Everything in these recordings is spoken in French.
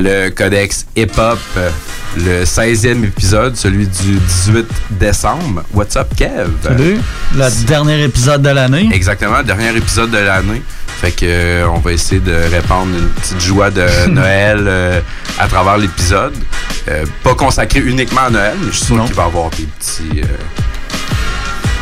le codex hip-hop, le 16e épisode, celui du 18 décembre. What's up, Kev? Salut. Le dernier épisode de l'année. Exactement, dernier épisode de l'année. Fait que euh, on va essayer de répandre une petite joie de Noël euh, à travers l'épisode. Euh, pas consacré uniquement à Noël, mais je suis sûr qu'il va y avoir des petits.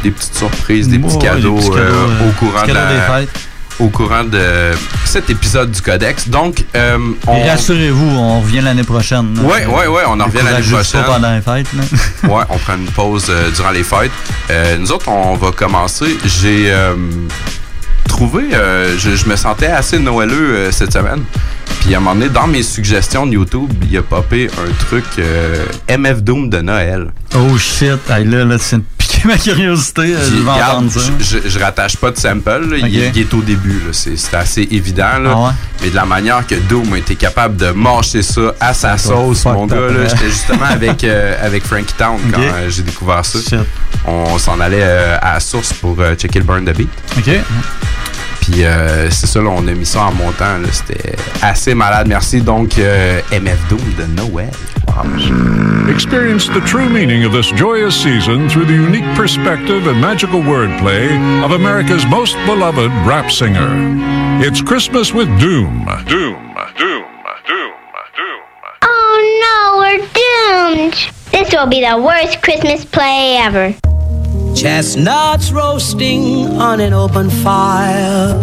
des petites surprises, des petits cadeaux, des petits cadeaux, au courant de la- des fêtes. Au courant de cet épisode du Codex. Donc, euh, on, rassurez-vous, on revient l'année prochaine. là. Ouais, ouais, ouais, on en revient l'année prochaine. pas pendant les fêtes. ouais, on prend une pause euh, durant les fêtes. Euh, nous autres, on va commencer. J'ai trouvé, je, je me sentais assez noëleux cette semaine. Puis à un moment donné, dans mes suggestions de YouTube, il a popé un truc MF Doom de Noël. Oh shit, là, là, tu ma curiosité. euh, Je vais regarde, entendre ça. je, je- je rattache pas de sample, il, est au début, c'est assez évident. Là. Ah ouais? Mais de la manière que Doom a été capable de mâcher ça à sa sauce, mon gars, ouais. j'étais justement avec, euh, avec Frankie Town quand euh, j'ai découvert ça. Shit. On s'en allait à la source pour checker le burn de beat. OK. Puis euh, c'est ça, là, on a mis ça en montant. là. C'était assez malade. Merci. Donc, euh, MF Doom de Noël. Wow. Experience the true meaning of this joyous season through the unique perspective and magical wordplay of America's most beloved rap singer. It's Christmas with Doom. Doom, Doom, Doom, Doom. Oh no, we're doomed. This will be the worst Christmas play ever. Chestnuts roasting on an open fire.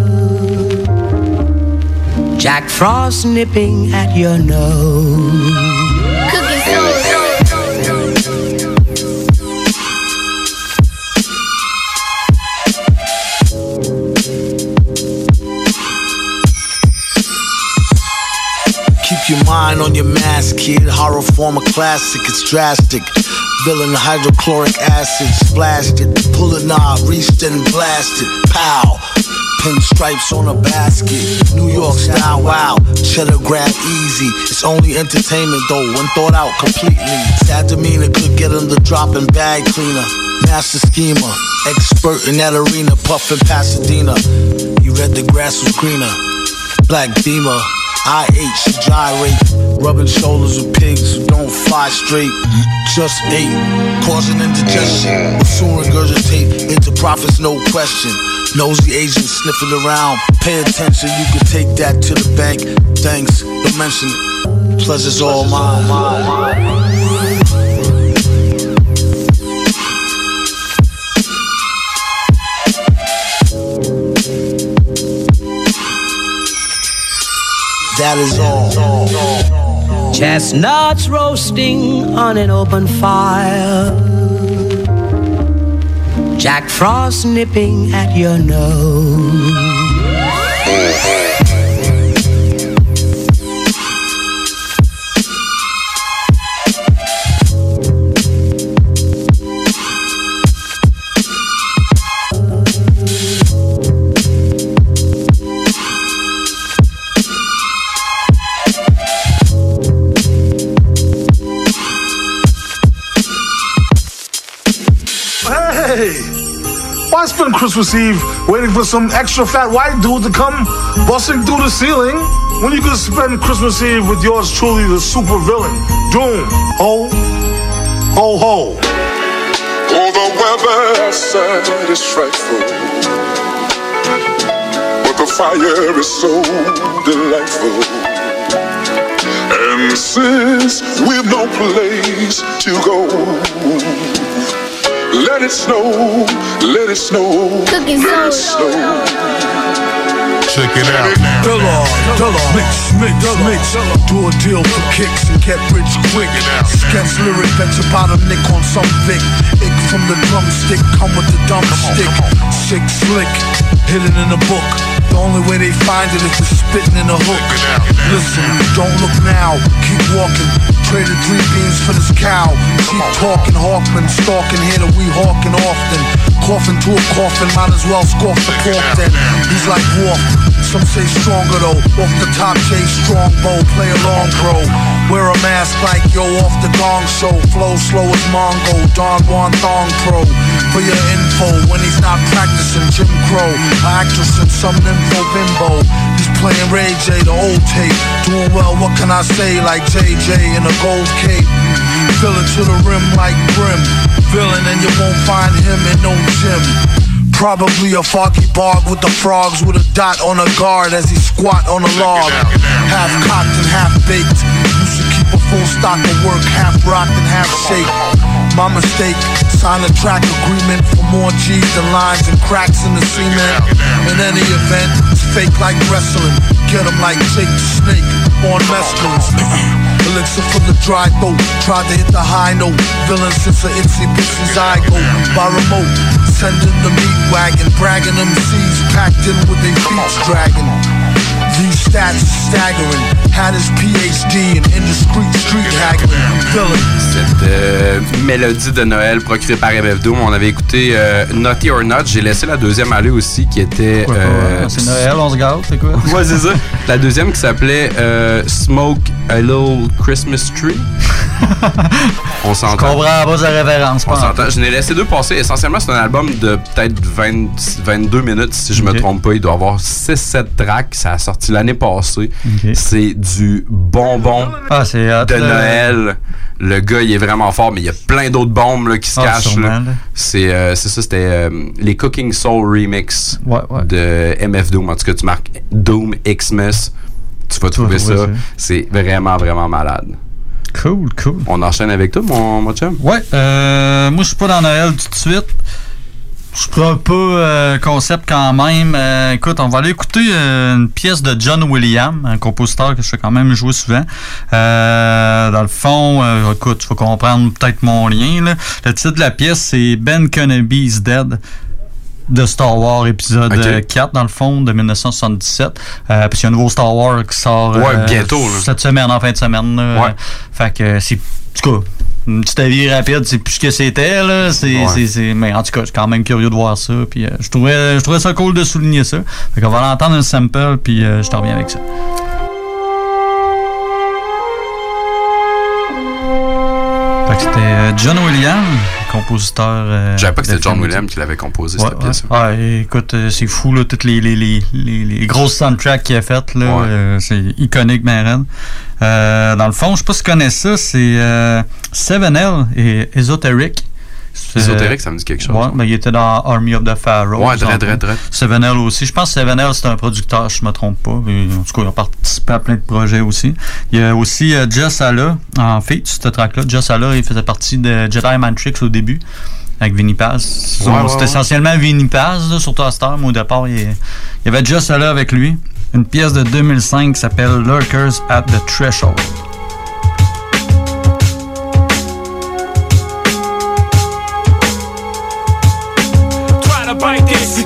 Jack Frost nipping at your nose. Keep your mind on your mask, kid. Horror form a classic, it's drastic. Villain hydrochloric acid, splashed it. Pull a knob, reached and blasted. Pow. Pinstripes on a basket. New York style, wow. Cheddar grab easy. It's only entertainment though, when thought out completely. Sad demeanor could get him the drop and bag cleaner. Master schemer, expert in that arena, puffin' Pasadena. You read the grass was greener. Black Beamer, IH gyrate, rubbing shoulders with pigs who don't fly straight. Just ate, causing indigestion. Soon regurgitate into profits, no question. Nosy agents sniffing around. Pay attention, you can take that to the bank. Thanks, don't mention it. Pleasure's all mine. That is all. Chestnuts roasting on an open fire. Jack Frost nipping at your nose. Mm-hmm. Christmas Eve waiting for some extra fat white dude to come busting through the ceiling when you could spend Christmas Eve with yours truly, the super villain, Doom? Oh, oh, ho, ho, ho. Oh, the weather outside is frightful, but the fire is so delightful. And since we've no place to go, let it snow, let it snow, Cooking let it snow. Check it out. Dilla, Dilla, mix, mix, mix. Do a deal for kicks and get rich quick. Sketch lyric, bet your bottom nick on some Vic. Ick from the drumstick, come with the dumb stick. Sick slick, hidden in a book. The only way they find it is to spitting in a hook. Listen, don't look now, keep walking. Traded three beans for this cow. Keep talking, Hawkman, stalking here that we hawking often. Coughing to a coffin, might as well scoff the cork then. He's like Wolf, Some say stronger though. Off the top, J strong bow, play along, bro. Wear a mask like yo off the gong show. Flow slow as Mongo, Don Juan Thong Pro. For your info, when he's not practicing Jim Crow, actress in some nympho bimbo. He's playing Ray J, the old tape. Doing well, what can I say? Like JJ in a gold cape. Fill it to the rim like brim. Villain, and you won't find him in no gym. Probably a foggy bog with the frogs with a dot on a guard as he squat on a log. Half cocked and half baked. Used to keep a full stock of work, half rocked and half shake. My mistake, sign a track agreement for more G's than lines and cracks in the cement. In any event, it's fake like wrestling. Get 'em like Jake the Snake on mescalines. Elixir for the dry throat. Tried to hit the high note. Villain since the itsy bitsy zygote. By remote, sending the meat wagon. Bragging them seeds packed in with their feet dragging. These stats staggering. Had his PhD in indiscreet street haggling. Cette euh, mélodie de Noël procurée par MF Doom, on avait écouté euh, Naughty or Not. J'ai laissé la deuxième aller aussi qui était. Euh, c'est Noël, on se gâte, c'est quoi? Ouais, c'est ça. La deuxième qui s'appelait euh, Smoke a Little Christmas Tree. on Je s'entend. comprends pas sa référence. On s'entend. Je n'ai laissé deux passer. Essentiellement, c'est un album de peut-être 20 22 minutes, si je me Ok. trompe pas. Il doit avoir 6-7 tracks. Ça a sorti l'année passée. C'est du bonbon Ah, de. Noël. Le gars, il est vraiment fort, mais il y a plein d'autres bombes là, qui se Ah, cachent. C'est euh, c'est ça, c'était euh, les Cooking Soul Remix Ouais, ouais. de MF Doom. En tout cas, tu marques Doom Xmas. Tu vas trouver ça. C'est vraiment, vraiment malade. Cool, cool. On enchaîne avec toi, mon, mon chum? Ouais, euh, moi je suis pas dans Noël tout de suite. Je prends un peu euh, concept quand même. Euh, écoute, on va aller écouter euh, une pièce de John Williams, un compositeur que je fais quand même jouer souvent. Euh, dans le fond, écoute, tu vas comprendre peut-être mon lien. Là. Le titre de la pièce, c'est Ben Kennedy's Dead de Star Wars épisode Ok. euh, 4 dans le fond de 1977 euh, puis il y a un nouveau Star Wars qui sort Ouais, euh, bientôt, cette semaine en fin de semaine là. Ouais. fait que c'est en tout cas une petite avis rapide c'est plus ce que c'était là c'est Ouais. c'est- mais en tout cas je suis quand même curieux de voir ça puis euh, je trouvais je trouvais ça cool de souligner ça fait qu'on va l'entendre un sample puis je te reviens avec ça fait que c'était John Williams compositeur euh, Je savais pas que c'était John. Williams qui l'avait composé, Ouais, cette pièce. Ouais, écoute, euh, c'est fou, là, toutes les, les, les, les, les grosses soundtracks qu'il a faites, là, Ouais. euh, c'est iconique, raide. Euh, dans le fond, je sais pas si tu connais ça, c'est euh, 7L et Esoteric. C'est- Ésotérique, ça me dit quelque chose. Ben, il était dans Army of the Pharaoh. Ouais, très, très, très. 7L aussi. Je pense que 7L, c'est un producteur, je me trompe pas. Et, en tout cas, il a participé à plein de projets aussi. Il y a aussi euh, Just Allah, en fait, ce track-là. Just Allah, il faisait partie de Jedi Matrix au début, avec Vinny Paz. Ouais, ouais, C'était essentiellement Vinny Paz, là, surtout à Star, mais au départ, il, il y avait Just Allah avec lui. Une pièce de 2005 qui s'appelle Lurkers at the Threshold.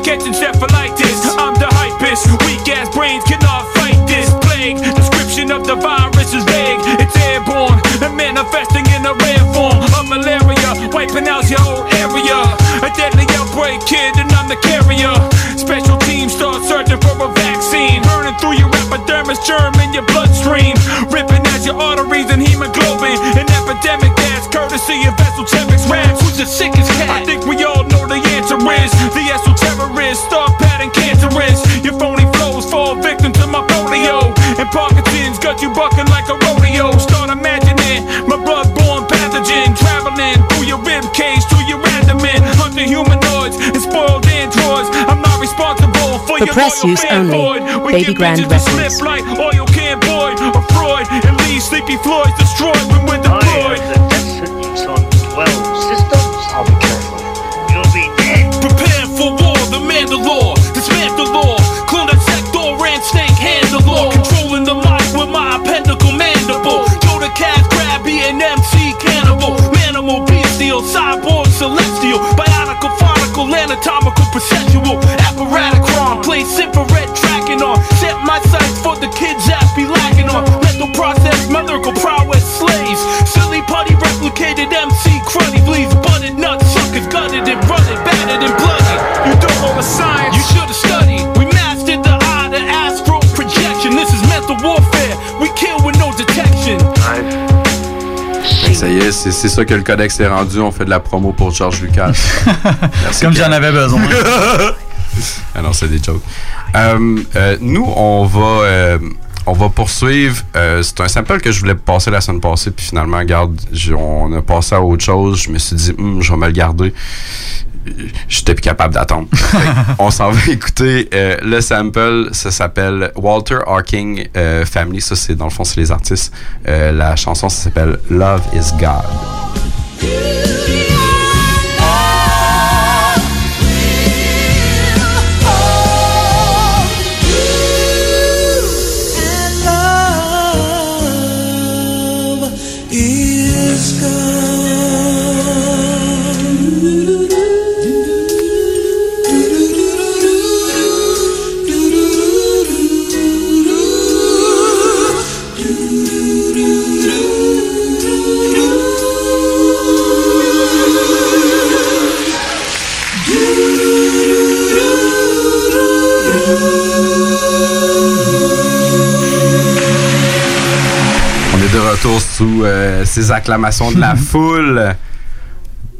Bite this, catching encephalitis. I'm the hypest, weak ass brains cannot fight this plague. Description of the virus is vague, it's airborne and manifesting in a rare form of malaria, wiping out your whole area. A deadly outbreak, kid, and I'm the carrier. Special teams start searching for a vaccine, burning through your epidermis, germ in your bloodstream, ripping at your arteries and hemoglobin. An epidemic that's courtesy of esoteric rats. Who's the sickest cat? I think we all know the answer is the esoterrorist, Parkinson's got you bucking like a rodeo. Start imagining my blood-borne pathogen traveling through your rib cage to your abdomen. Hunting humanoids and spoiled androids. I'm not responsible for, For your press loyal use only. fanboy. We Baby Grand bitches slip Records. like oil can Boyd or Freud and leave sleepy Floyd's destroyed when we're grabby and MC cannibal, manimal, bestial, cyborg, celestial, bionical, phonical, anatomical, processual, apparatocron, place infrared tracking on, set my sights for the kids that be lacking on, mental process, my lyrical C'est ça que le codex est rendu. On fait de la promo pour George Lucas. Merci, Comme j'en avais besoin. ah non, c'est des jokes. Euh, euh, nous, on va, euh, on va poursuivre. C'est un sample que je voulais passer la semaine passée, puis finalement, on a passé à autre chose. Je me suis dit, Hum, je vais me le garder. J'étais plus capable d'attendre. On s'en va écouter euh, le sample. Ça s'appelle Walter Hawking euh, Family. Ça, c'est dans le fond, c'est les artistes. Euh, la chanson, ça s'appelle Love is God. Retour sous euh, ces acclamations de la foule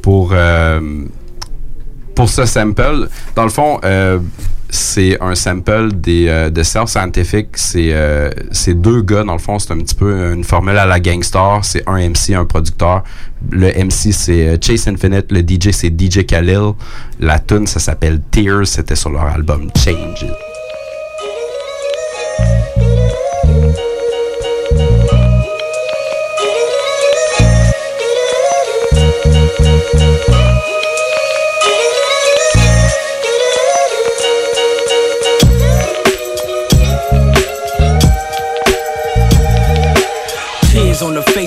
pour, euh, pour ce sample. Dans le fond, euh, c'est un sample des, de Self Scientific. C'est deux gars, dans le fond, c'est un petit peu une formule à la Gangstar. C'est un MC, un producteur. Le MC, c'est Chase Infinite. Le DJ, c'est DJ Khalil. La tune, ça s'appelle Tears. C'était sur leur album Change It.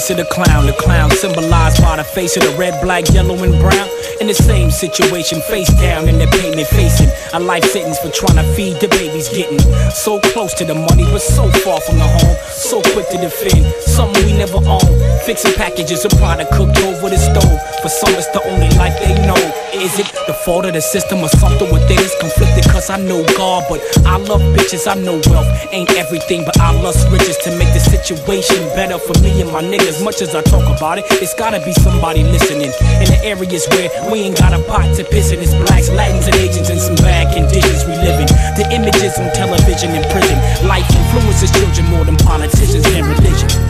Face of the clown. The clown symbolized by the face of the red, black, yellow, and brown. In the same situation, face down in the pavement, facing a life sentence for trying to feed the babies. Getting so close to the money, but so far from the home. So quick to defend something we never own. Fixing packages of product cooked over the stove. For some, it's the only life they know. Is it the fault of the system or something within us conflicted? Cause I know God, but I love bitches. I know wealth ain't everything, but I lust riches to make the situation better for me and my niggas. As much as I talk about it, it's gotta be somebody listening. In the areas where we ain't got a pot to piss in, it's blacks, Latins, and Asians in some bad conditions we live in. The images on television and prison. Life influences children more than politicians and religion.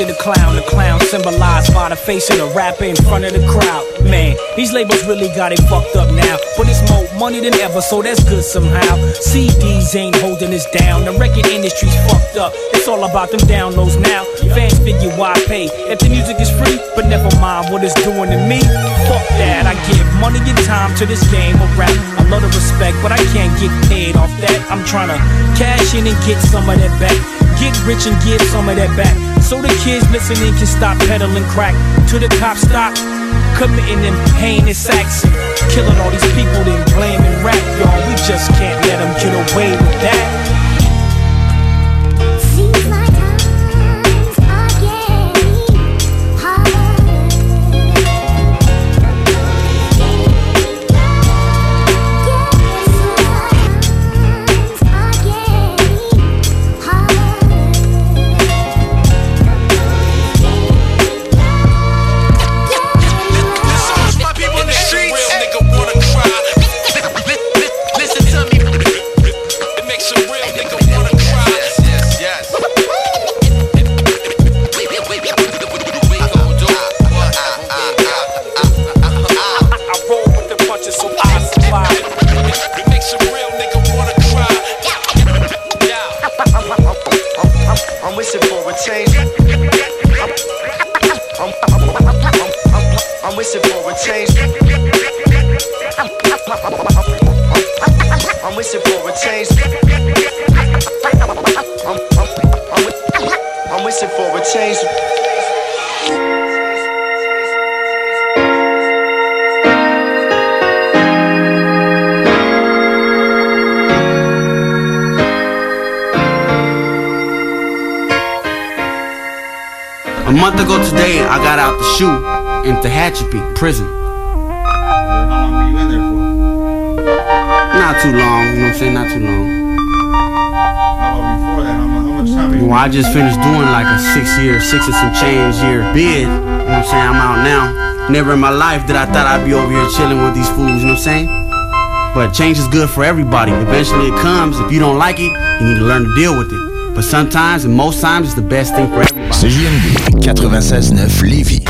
Of the clown, the clown symbolized by the face of the rapper in front of the crowd. Man, these labels really got it fucked up now, but it's more money than ever, so that's good somehow. CDs ain't holding us down, the record industry's fucked up. It's all about them downloads now. Fans figure why pay if the music is free, but never mind what it's doing to me. Fuck that, I give money and time to this game of rap. I love the respect, but I can't get paid off that. I'm trying to cash in and get some of that back. Get rich and give some of that back. So the kids listening can stop peddling crack. To the cops stop committing them heinous acts. Killing all these people then blaming rap, y'all. We just can't let them get away with that. I'm wishing for a change. I'm wishing for a change. I'm, I'm, I'm, I'm wishing for a change. A month ago today, I got out the shoe in Tehachapi prison. How long were you in there for? Not too long, you know what I'm saying? Not too long. How before that? How much time? Well, I just finished doing like a six year, six and some change year bid. You know what I'm saying? I'm out now. Never in my life did I thought I'd be over here chilling with these fools, you know what I'm saying? But change is good for everybody. Eventually it comes. If you don't like it, you need to learn to deal with it. But sometimes, and most times, it's the best thing for everybody. CJMD 96.9 Lévis.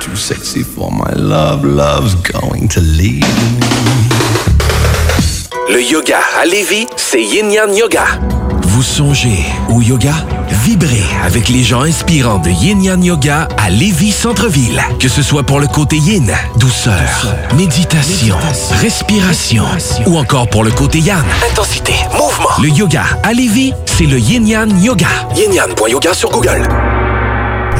Too sexy for my love, love's going to leave Le yoga à Lévis, c'est Yin Yang Yoga. Vous songez au yoga? Vibrez avec les gens inspirants de Yin Yang Yoga à Lévis Centre-Ville. Que ce soit pour le côté yin, douceur, méditation, respiration, ou encore pour le côté yang, Intensité, mouvement. le yoga à Lévis, c'est le Yin Yang Yoga. Yin-Yang.yoga sur Google.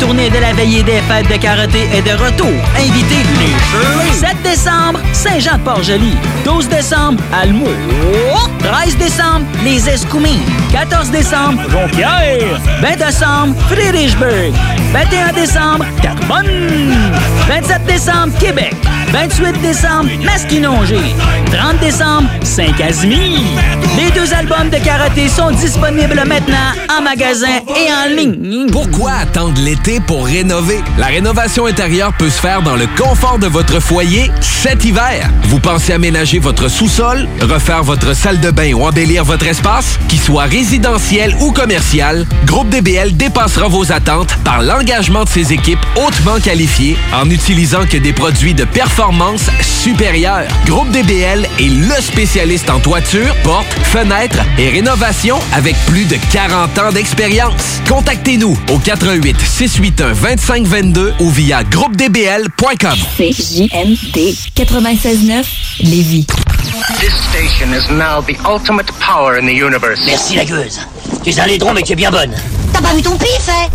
Tournée de la veillée des fêtes de karaté est de retour. Invitez les Shirley. 7 décembre, Saint-Jean-de-Port-Joli. 12 décembre, Almo. 13 décembre, les Escoumins. 14 décembre, Jonquière. 20 décembre, Friedrichsburg. 21 décembre, Carbonne. 27 décembre, Québec. 28 décembre, Masquinongé. 30 décembre, Saint-Casimir. Les deux albums de karaté sont disponibles maintenant en magasin et en ligne. Pourquoi attendre l'été pour rénover? La rénovation intérieure peut se faire dans le confort de votre foyer cet hiver. Vous pensez aménager votre sous-sol, refaire votre salle de bain ou embellir votre espace? Qu'il soit résidentiel ou commercial, Groupe DBL dépassera vos attentes par l'engagement de ses équipes hautement qualifiées en utilisant que des produits de performance supérieure. Groupe DBL est le spécialiste en toiture, portes, fenêtres et rénovation avec plus de 40 ans d'expérience. Contactez-nous au 88 681 2522 ou via groupedbl.com. CJMD 96.9 Lévis. This station is now the ultimate power in the universe. Merci la gueuse. Tu es un laidron mais tu es bien bonne. T'as pas vu ton pif, hein?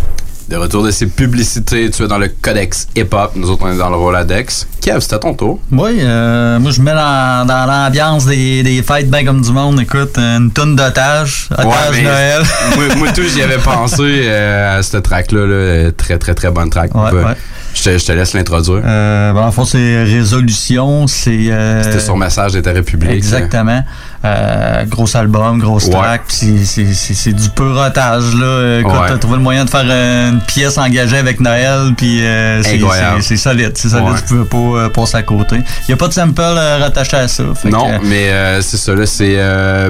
De retour de ces publicités, tu es dans le codex hip-hop, nous autres on est dans le Roladex. Kev, c'était à ton tour. Oui, euh, moi je me mets dans, dans l'ambiance des, des fêtes bien comme du monde. Écoute, une tonne d'otages, otages Ouais, Noël. moi, moi, tout, j'y avais pensé euh, à cette track-là. là. Très, très, très bonne track. Ouais, ouais. Je, te, je te laisse l'introduire. Euh, ben, en fond, c'est résolution, c'est. euh, C'était sur Message d'État République. Exactement. Euh, gros album, grosse Ouais. track, c'est- du pur otage là. Écoute, Ouais. t'as trouvé le moyen de faire euh, une pièce engagée avec Noël, puis c'est solide, c'est solide. Ouais. Tu peux pas passer à côté. Il y a pas de sample rattaché à ça. Non, que, mais c'est ça, là, c'est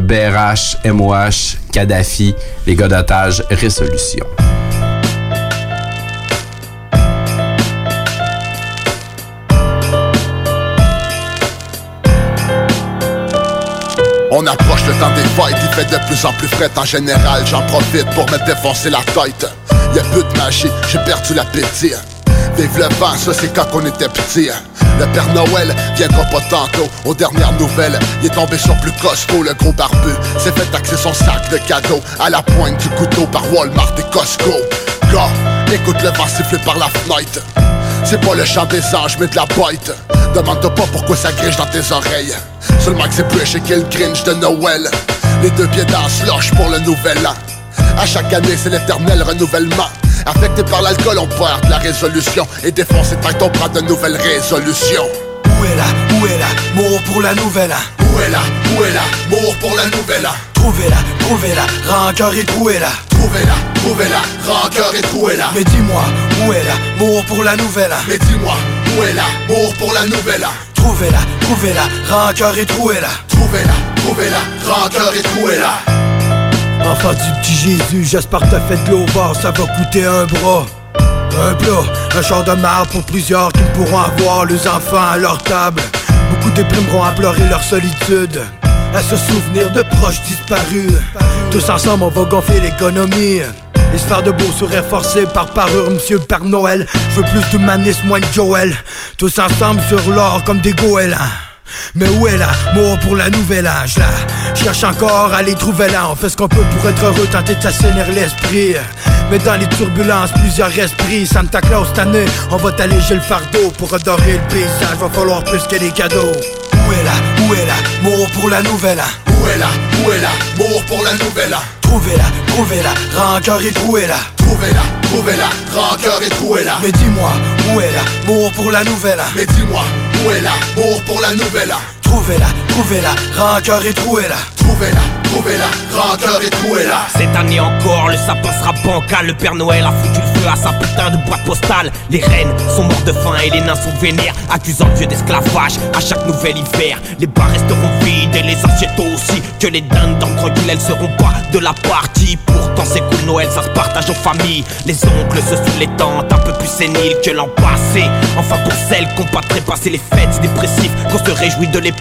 BRH, MOH, Kadhafi, les gars d'otage, résolution. On approche le temps des fights, il fait de plus en plus frais en général, j'en profite pour me défoncer la tête. Y'a plus de magie, j'ai perdu l'appétit. Vive le vent, ça c'est quand on était petit. Le Père Noël viendra pas tantôt. Aux dernières nouvelles, il est tombé sur plus costaud. Le gros barbu s'est fait taxer son sac de cadeaux à la pointe du couteau par Walmart et Costco. Gars, écoute le vent siffler par la fenêtre. C'est pas le chant des anges, mais de la bête. Demande-toi pas pourquoi ça griche dans tes oreilles. Seulement que c'est Bush et qu'il Grinch de Noël. Les deux pieds dans slush pour le nouvel an. À chaque année, c'est l'éternel renouvellement. Affecté par l'alcool, on perd de la résolution. Et défoncé tant qu'on prend de nouvelles résolutions. Où est là, où est là, mort pour la nouvelle Où est là, où est là, mort pour la nouvelle Trouvez-la, trouvez-la, rancœur et trouez-la Trouvez-la, trouvez-la, rancœur et trouez-la Mais dis-moi, où est là, mort pour la nouvelle. Mais dis-moi, où est mort pour la nouvelle. Trouvez-la, trouvez-la, rancœur et trouez-la Trouvez-la, trouvez-la, rancœur et trouez-la Enfant du petit Jésus, j'espère que t'as fait de l'eau ça va coûter un bras. Un plat, un char de marbre pour plusieurs qui ne pourront avoir les enfants à leur table. Beaucoup déprimeront à pleurer leur solitude, à se souvenir de proches disparus. Tous ensemble, on va gonfler l'économie. Et de beaux sourires forcés par parure, monsieur Père Noël. Je veux plus d'humanisme, moins de Joël. Tous ensemble sur l'or comme des goélands. Mais où est la mort pour la nouvelle âge là? Cherche encore à les trouver là. On fait ce qu'on peut pour être heureux, tenter de s'assainir l'esprit. Mais dans les turbulences, plusieurs esprits Santa Claus cette année, on va t'alléger le fardeau Pour adorer le paysage, va falloir plus que des cadeaux. Où est là, où est là, mort pour la nouvelle Où est là, où est là, pour la nouvelle. Trouvez-la, trouvez-la, rancœur et trouez-la. Trouvez-la, trouvez-la, rancœur et trouez-la. Mais dis-moi, où est la mort pour la nouvelle? Mais dis-moi, où est la mort pour la nouvelle? Trouvez-la, trouvez-la, rancœur et trouez-la. Trouvez-la, trouvez-la, rancœur et trouez-la. Cette année encore, le sapin sera bancal. Le Père Noël a foutu le feu à sa putain de boîte postale. Les reines sont mortes de faim et les nains sont vénères Accusant vieux d'esclavage. À chaque nouvel hiver Les bars resteront vides et les assiettes aussi. Que les dindes d'entre elles seront pas de la partie. Pourtant c'est cool Noël, ça se partage en famille. Les oncles se sous les tentes, un peu plus séniles que l'an passé. Enfin pour celles qui ont pas trépassé les fêtes dépressifs Qu'on se réjouit de les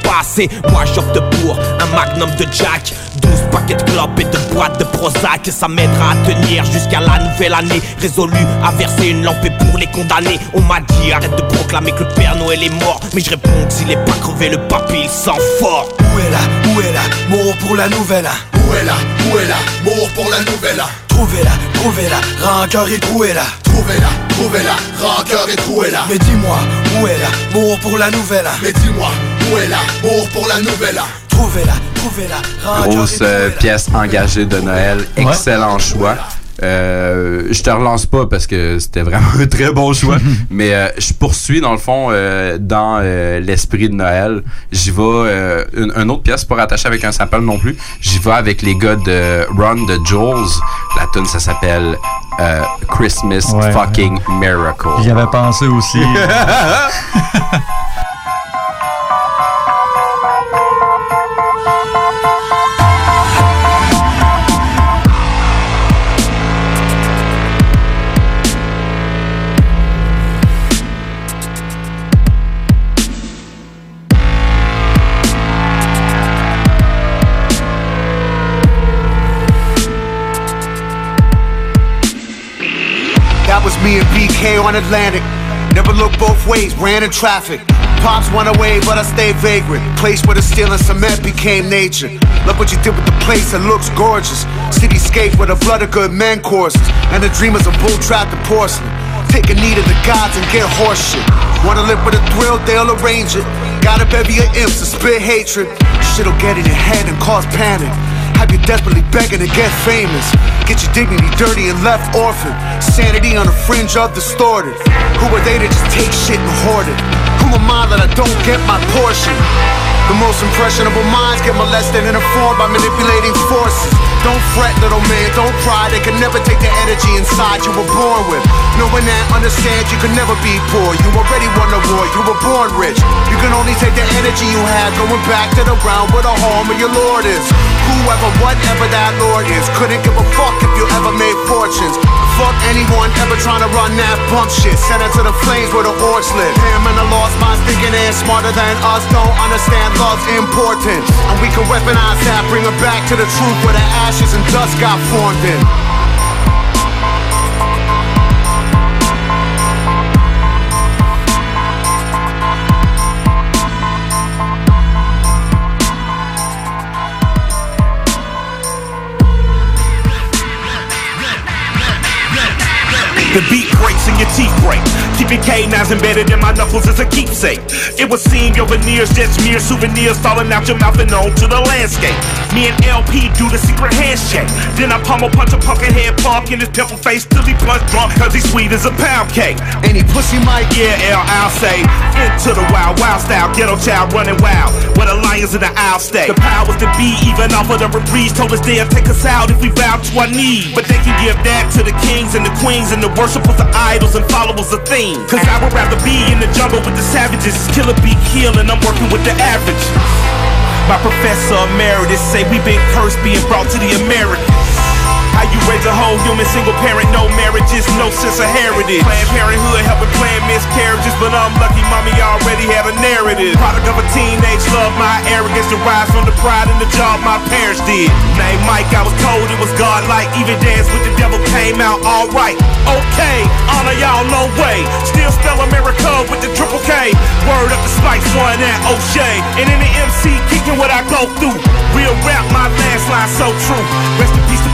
Moi j'opte pour un magnum de Jack. 12 paquets de clopes et de boîtes de Prozac. Ça m'aidera à tenir jusqu'à la nouvelle année. Résolu à verser une lampée pour les condamnés On m'a dit arrête de proclamer que le Père Noël est mort. Mais je réponds que s'il est pas crevé le papy il sent fort. Où est là, où est là, mort pour la nouvelle an Où est là, où est là, mort pour la nouvelle an Trouvez-la, trouvez-la, rancœur et trouez-la Trouvez-la, trouvez-la, rancœur et trouez-la Mais dis-moi, où est la mort pour la nouvelle? Mais dis-moi, où est la mort pour la nouvelle? Trouvez-la, trouvez-la, rancœur Grosse et euh, trouez-la pièce engagée de Noël. Excellent choix. Euh, je te relance pas parce que c'était vraiment un très bon choix, mais euh, je poursuis dans le fond euh, dans euh, l'esprit de Noël. J'y vais euh, une, une autre pièce pas rattachée avec un sample non plus. J'y vais avec les gars de Run de Jules. La tune ça s'appelle euh, Christmas Ouais. Fucking Miracle. J'y avais pensé aussi. was me and BK on Atlantic. Never looked both ways, ran in traffic. Pops went away, but I stayed vagrant. Place where the steel and cement became nature. Look what you did with the place, it looks gorgeous. Cityscape where the blood of good men courses. And the dreamers of bull trapped and porcelain. Take a knee to the gods and get horseshit. Wanna live with a thrill, they'll arrange it. Got a bevy of imps to spit hatred. Shit'll get in your head and cause panic. Have you desperately begging to get famous. Get your dignity dirty and left orphaned. Sanity on the fringe of distorted. Who are they to just take shit and hoard it? Who am I that I don't get my portion? The most impressionable minds get molested and informed by manipulating forces. Don't fret, little man, don't cry. They can never take the energy inside you were born with. Knowing that, understand you can never be poor. You already won the war, you were born rich. You can only take the energy you have going back to the ground where the home of your Lord is. Whoever, whatever that Lord is, couldn't give a fuck if you ever made fortunes. Fuck anyone ever trying to run that bump shit. Send it to the flames where the horse live. Him and the lost minds thinking they're smarter than us. Don't understand love's important. And we can weaponize that, bring it back to the truth where the ashes and dust got formed in. The beat breaks and your teeth break. Keeping K9s embedded in my knuckles as a keepsake. It would seem your veneers just mere souvenirs falling out your mouth and onto the landscape. Me and LP do the secret handshake. Then I pummel punch a pumpkin head punk in his pimple face till he punch drunk cause he's sweet as a pound cake. Any pussy Mike? Yeah, L, I'll say. Into the wild, wild style, ghetto child running wild. Where the lions in the aisle stay. The powers that be, even off of the reprise, told us they'll take us out if we bow to our need. But they can give that to the kings and the queens and the worshipers of idols and followers of things. Cause I would rather be in the jungle with the savages. Killer be kill and I'm working with the average. My professor emeritus say we been cursed being brought to the Americas. How you raise a whole human single parent, no marriages, no sense of heritage. Planned parenthood helping plan miscarriages, but I'm lucky mommy already had a narrative. Product of a teenage love, my arrogance derives from the pride in the job my parents did. Name Mike, I was told it was godlike. Even dance with the devil came out alright. Okay, honor y'all, no way. Still spell America with the triple K. Word up the Spice One and O'Shea. And in the MC, kicking what I go through. Real rap, my last line so true. Rest in peace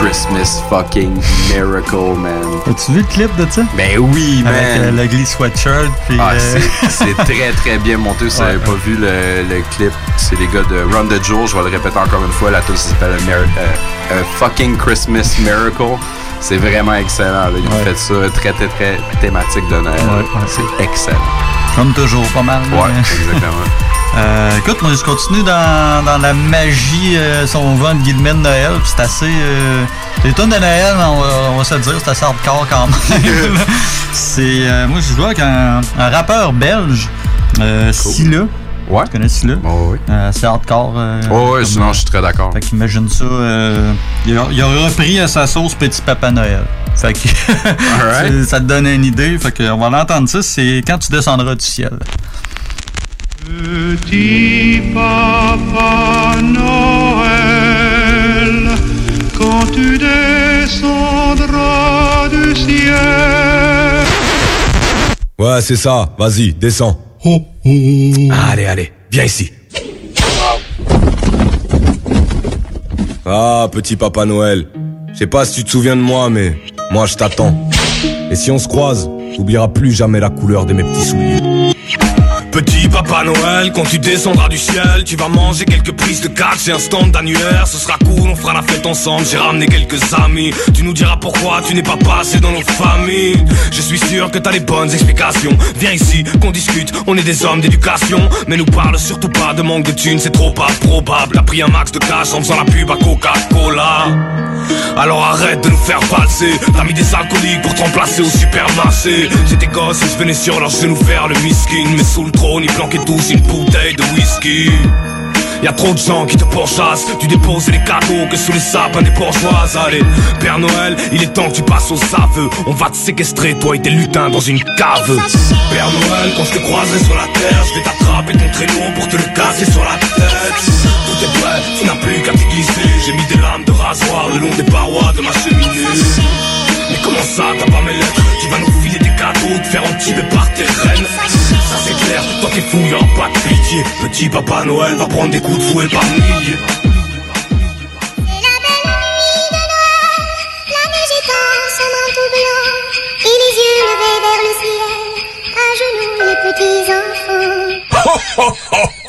Christmas fucking miracle, man. As-tu vu le clip de ça? Ben oui, man. Avec euh, l'ugly sweatshirt. Puis, Ah, euh, c'est- c'est très très bien monté. Si vous n'avez pas vu le, le clip, c'est les gars de Run the Jewel. Je vais le répéter encore une fois. La tune s'appelle Mer- euh, Fucking Christmas Miracle. C'est vraiment excellent. là. Ils ont Ouais. fait ça très très très thématique de Noël. C'est excellent. Comme toujours, pas mal. Ouais, mais- exactement. Euh, écoute, moi, je continue dans, dans la magie, euh, si on veut, entre guillemets, de Noël. C'est assez. euh, les tonnes de Noël, on va, on va se le dire, c'est assez hardcore quand même. c'est. euh, moi, je joue avec un, un rappeur belge, euh, Silla. Ouais. Tu connais Silla? oui. Euh, c'est hardcore. euh, Oh, ouais, comme- sinon je suis très d'accord. Fait qu'imagine ça. euh, il, a, il a repris à sa sauce Petit Papa Noël. Fait que ça te donne une idée. Fait que on va l'entendre ça, c'est quand tu descendras du ciel. Petit Papa Noël, quand tu descendras du ciel. Ouais, c'est ça. Vas-y, descends. Allez, allez, viens ici. Ah, petit Papa Noël. Je sais pas si tu te souviens de moi, mais moi je t'attends. Et si on se croise, t'oublieras plus jamais la couleur de mes petits souliers. Petit Papa Noël, quand tu descendras du ciel, tu vas manger quelques prises de catch et un stand d'annuaire. Ce sera cool, on fera la fête ensemble. J'ai ramené quelques amis. Tu nous diras pourquoi tu n'es pas passé dans nos familles. Je suis sûr que t'as les bonnes explications. Viens ici, qu'on discute. On est des hommes d'éducation, mais nous parle surtout pas de manque de thunes. C'est trop pas probable. A pris un max de cash en faisant la pub à Coca-Cola. Alors arrête de nous faire valser T'as mis des alcooliques pour te remplacer au supermarché J'étais gosse et je venais sur leurs genoux faire le miskin Mais sous le trône ils planquaient tous une bouteille de whisky. Y'a trop de gens qui te pourchassent. Tu déposes les cadeaux que sous les sapins des bourgeoises. Allez, Père Noël, il est temps que tu passes aux aveux On va te séquestrer, toi et tes lutins dans une cave. Père Noël, quand je te croiserai sur la terre Je vais t'attraper ton traîneau pour te le casser sur la tête. Tout est prêt, tu n'as plus qu'à t'y glisser J'ai mis des lames de rasoir le long des parois de ma cheminée. Mais comment ça, t'as pas mes lettres? Tu vas nous filer des cadeaux, te faire entuber par tes reines C'est toi t'es fouillant, pas de pitié. Petit Papa Noël va prendre des coups de fouet par milliers. La neige étend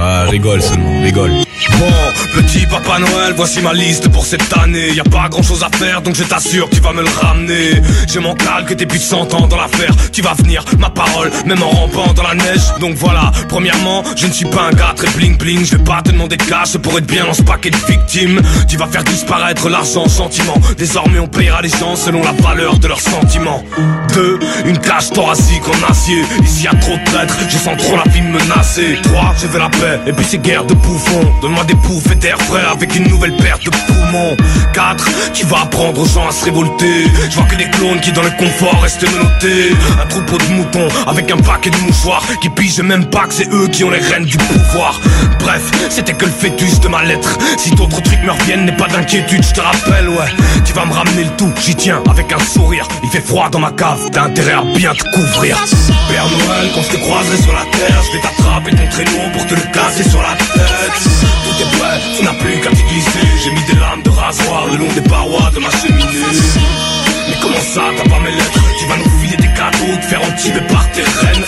Ah, rigole seulement, rigole. Bon, petit Papa Noël, voici ma liste pour cette année. Y a pas grand chose à faire, donc je t'assure, tu vas me le ramener. Je m'en que t'es plus de 100 ans dans l'affaire. Tu vas venir, ma parole, même en rampant dans la neige. Donc voilà, premièrement, je ne suis pas un gars très bling bling. Je vais pas te demander de cash pour être bien dans ce paquet de victimes. Tu vas faire disparaître l'argent, sentiment. Désormais, on payera les gens selon la valeur de leurs sentiments. Deux, Une cage thoracique en acier. Ici y a trop de traîtres, je sens trop la vie menacée. 3 je veux la paix, et puis ces guerres de bouffons. Donne-moi des bouffées d'air frais avec une nouvelle paire de poumons. 4. Tu vas apprendre aux gens à se révolter. Je vois que des clones qui dans le confort restent menottés. Un troupeau de moutons avec un paquet de mouchoirs qui pigent même pas que c'est eux qui ont les rênes du pouvoir. Bref, c'était que le fœtus de ma lettre. Si d'autres trucs me reviennent, n'aie pas d'inquiétude, je te rappelle, ouais. Tu vas me ramener le tout, j'y tiens avec un sourire. Il fait froid dans ma cave, t'as intérêt à bien te couvrir. Père Noël, quand je te croiserai sur la terre, je vais t'attraper ton traîneau pour te le casser sur la tête. Tout est prêt, tu n'as plus qu'à t'y glisser. J'ai mis des lames de rasoir le long des parois de ma cheminée. Mais comment ça, t'as pas mes lettres? Tu vas nous filer des cadeaux, te faire entiber par tes reines.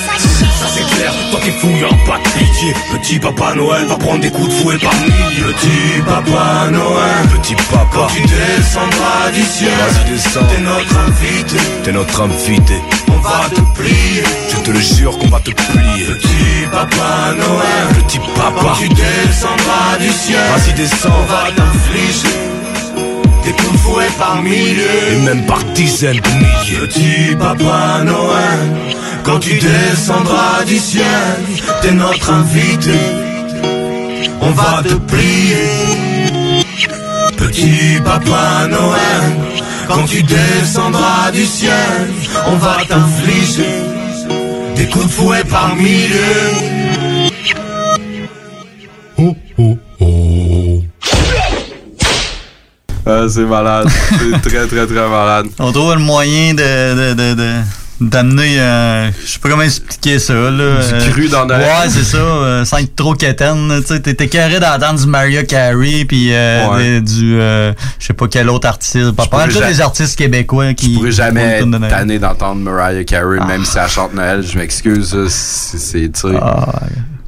Ça c'est clair, toi t'es fouillant, pas de pitié. Petit papa Noël va prendre des coups de fouet par milliers. Petit papa Noël, Petit papa, quand tu descendras du ciel, vas-y descends. t'es notre invité. T'es notre invité. On va te plier. Je te le jure qu'on va te plier. Petit papa Noël, Petit papa, quand tu descendras du ciel, vas-y descends. on va t'infliger des coups de fouet par milliers. Et même par dizaines de milliers. Petit papa Noël, quand tu descendras du ciel, t'es notre invité. On va te plier. Petit papa Noël, quand tu descendras du ciel, on va t'infliger des coups de fouet par milliers. Ah, c'est malade. C'est très, très, très malade. On trouve le moyen de. de, de, de d'amener euh, je sais pas comment expliquer ça là Du cru dans Noël. ouais c'est ça euh, sans être trop quétaine tu sais t'étais carré d'entendre du Mario Carey puis euh, Ouais. du euh, je sais pas quel autre artiste pas mal tous les artistes québécois qui Je pourrais jamais tanné d'entendre Mariah Carey, même si elle chante Noël. Je m'excuse. C'est, tu sais,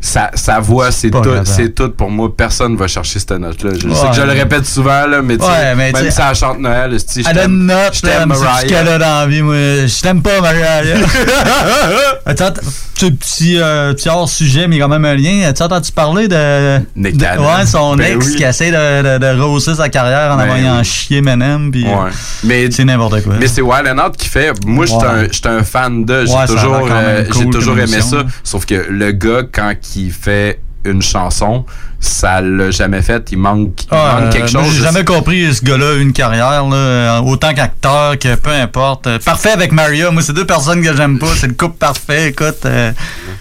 sa, sa voix, c'est tout, c'est tout pour moi. Personne va chercher cette note-là. Je sais que je le répète souvent, là, mais, Ouais, mais même si elle chante Noël, je Elle a t'aime, une note, je t'aime ce qu'elle a dans la vie, moi. Je t'aime pas, Mariah. Attends, tu petit, euh, petit hors sujet, mais quand même un lien. As-tu entendu parler de. Nick de- Cannon. Ouais, son Ben ex oui. qui essaie de, de, de rehausser sa carrière en Ben envoyant oui. chier Menem. Puis, Ouais. Mais, c'est n'importe quoi. mais c'est Wild and Out qui fait. Moi, j'étais un, un fan de. J'ai toujours, euh, cool j'ai toujours aimé ça. Sauf que le gars, quand il fait une chanson, ça l'a jamais fait. Il manque, il Ah, manque quelque euh, chose. J'ai jamais compris ce gars-là une carrière, là, euh, autant qu'acteur que peu importe. Euh, Parfait avec Maria. Moi, c'est deux personnes que j'aime pas. C'est le couple parfait. Écoute. euh,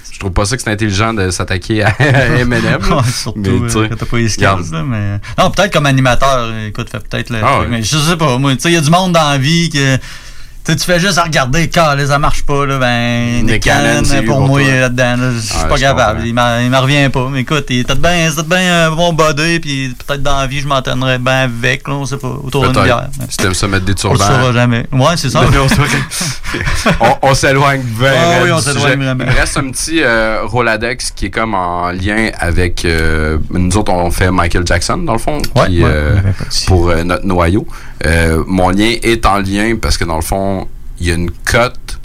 Je trouve pas ça que c'est intelligent de s'attaquer à. Ouais, surtout Mais, euh, quand t'as pas les skills, là, mais... Non, peut-être comme animateur, écoute, fait peut-être le Ah truc, ouais. mais je sais pas, moi, tu sais, il y a du monde dans la vie que... Tu sais, tu fais juste à regarder, car ça marche pas, là, ben, Cannon, c'est lui pour pour moi, il est là-dedans, là, je suis Ouais, pas capable, comprends. il m'en il m'en revient pas, mais écoute, il était bien, bien un bon body, puis peut-être dans la vie, je m'entraînerais bien avec, là, on sait pas, autour d'une bière. Si t'aimes ça mettre des On le turbans. saura jamais. Ouais, c'est ça. On on s'éloigne vraiment. Ah oui, on s'éloigne vraiment. Il me reste un petit euh, Roladex qui est comme en lien avec. euh, nous autres, on fait Michael Jackson, dans le fond, Ouais, qui, ouais, euh, pour euh, notre noyau. Euh, mon lien est en lien parce que, dans le fond, y a une cote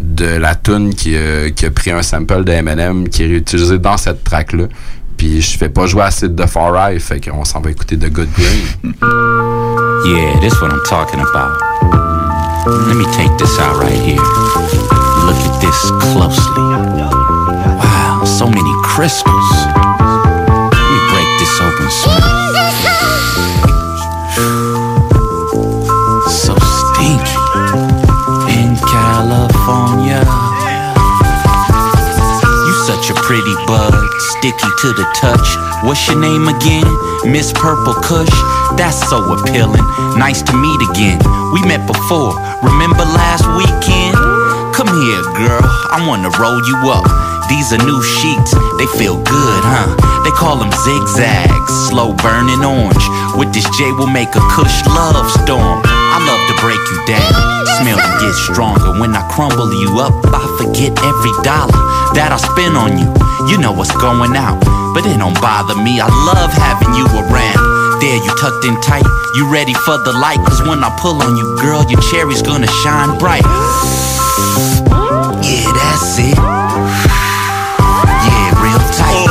de la tune qui, euh, qui a pris un sample de Eminem qui est réutilisé dans cette track-là. Puis je fais pas jouer assez de Far Eye, fait qu'on s'en va écouter The Good Brain. Yeah, this what I'm talking about. Let me take this out right here. Look at this closely. Wow, so many crystals. Let me break this open sticky to the touch. What's your name again? Miss Purple Kush? That's so appealing. Nice to meet again. We met before. Remember last weekend? Come here, girl. I wanna roll you up. These are new sheets. They feel good, huh? They call them zigzags. Slow burning orange. With this J, we'll make a Kush love storm. I love to break you down. Smell you get stronger. When I crumble you up, I forget every dollar that I spend on you. You know what's going out, but it don't bother me. I love having you around. There, you tucked in tight. You ready for the light? Cause when I pull on you, girl, your cherry's gonna shine bright. Yeah, that's it. Yeah, real tight.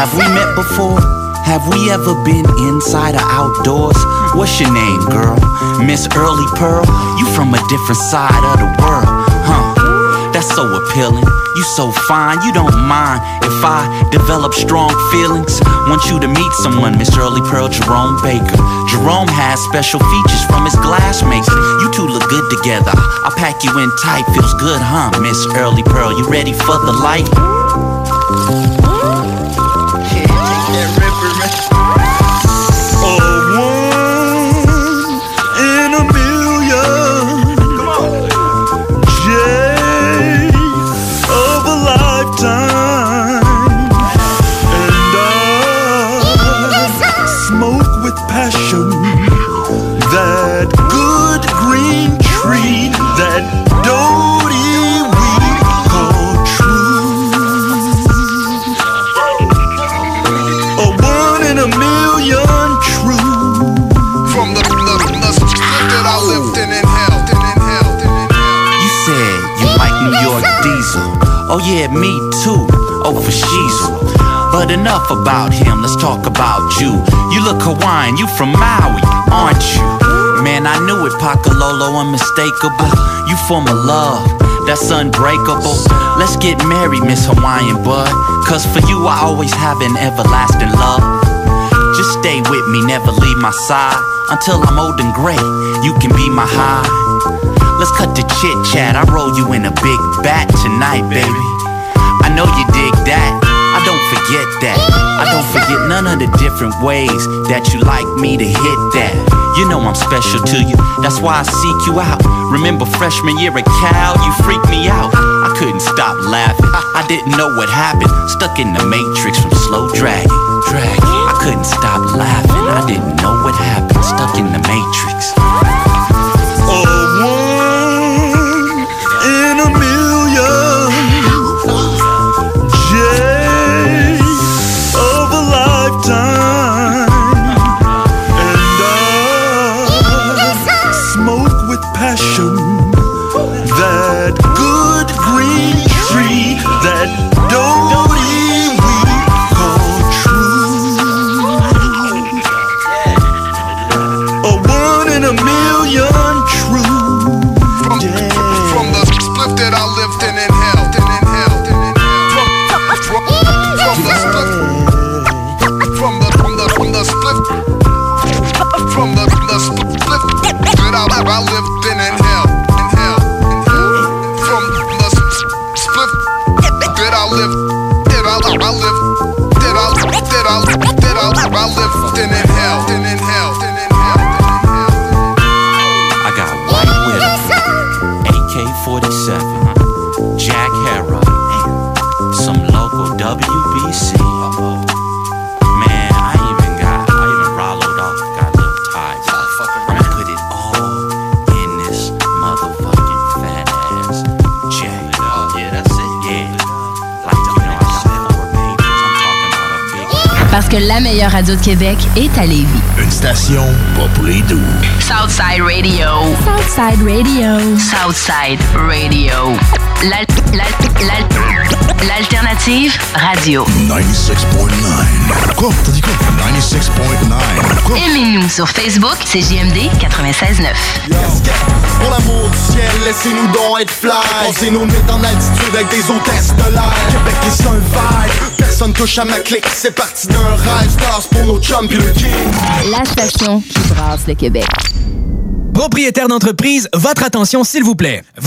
Have we met before? Have we ever been inside or outdoors? What's your name, girl? Miss Early Pearl? You from a different side of the world, huh? That's so appealing. You so fine, you don't mind if I develop strong feelings. Want you to meet someone, Miss Early Pearl Jerome Baker. Jerome has special features from his glass maker. You two look good together. I'll pack you in tight, feels good, huh, Miss Early Pearl? You ready for the light? But enough about him, let's talk about you. You look Hawaiian, you from Maui, aren't you? Man, I knew it, Pakalolo, unmistakable. You form a love that's unbreakable. Let's get married, Miss Hawaiian bud. Cause for you, I always have an everlasting love. Just stay with me, never leave my side. Until I'm old and gray, you can be my high. Let's cut the chit chat. I roll you in a big bat tonight, baby. I know you dig that. Forget that. I don't forget none of the different ways that you like me to hit that. You know I'm special to you, that's why I seek you out. Remember freshman year at Cal, you freaked me out. I couldn't stop laughing. I didn't know what happened. Stuck in the matrix from slow dragging. Dragging. I couldn't stop laughing. I didn't know what happened. Stuck in the matrix. Radio de Québec est à Lévis. Une station pas pour les doux. Southside Radio. Southside Radio. Southside Radio. L'al- l'al- l'al- L'alternative radio. 96.9. Quoi? T'as dit quoi? 96.9. Quoi? Aimez-nous sur Facebook, c'est JMD 96.9. Pour l'amour du ciel, laissez-nous donc être fly Pensez nos nuits en altitude avec des hôtesses de l'air Québec est un vibe, personne touche à ma clique C'est parti d'un rêve, stars pour nos chums La station qui brasse le Québec. Propriétaire d'entreprise, votre attention s'il vous plaît.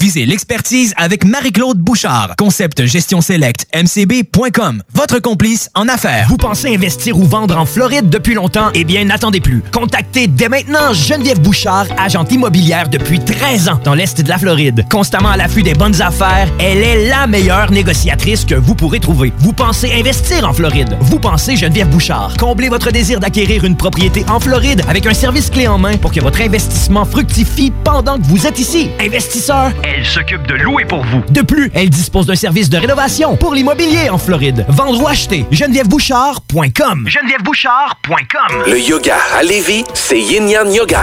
Visez l'expertise avec Marie-Claude Bouchard. Concept gestion select mcb.com. Votre complice en affaires. Vous pensez investir ou vendre en Floride depuis longtemps? Eh bien, n'attendez plus. Contactez dès maintenant Geneviève Bouchard, agente immobilière depuis 13 ans dans l'Est de la Floride. Constamment à l'affût des bonnes affaires, elle est la meilleure négociatrice que vous pourrez trouver. Vous pensez investir en Floride? Vous pensez Geneviève Bouchard? Comblez votre désir d'acquérir une propriété en Floride avec un service clé en main pour que votre investissement fructifie pendant que vous êtes ici. Investisseur, elle s'occupe de louer pour vous. De plus, elle dispose d'un service de rénovation pour l'immobilier en Floride. Vendre ou acheter, genevièvebouchard.com. genevièvebouchard.com. Le yoga à Lévis, c'est Yin Yang Yoga.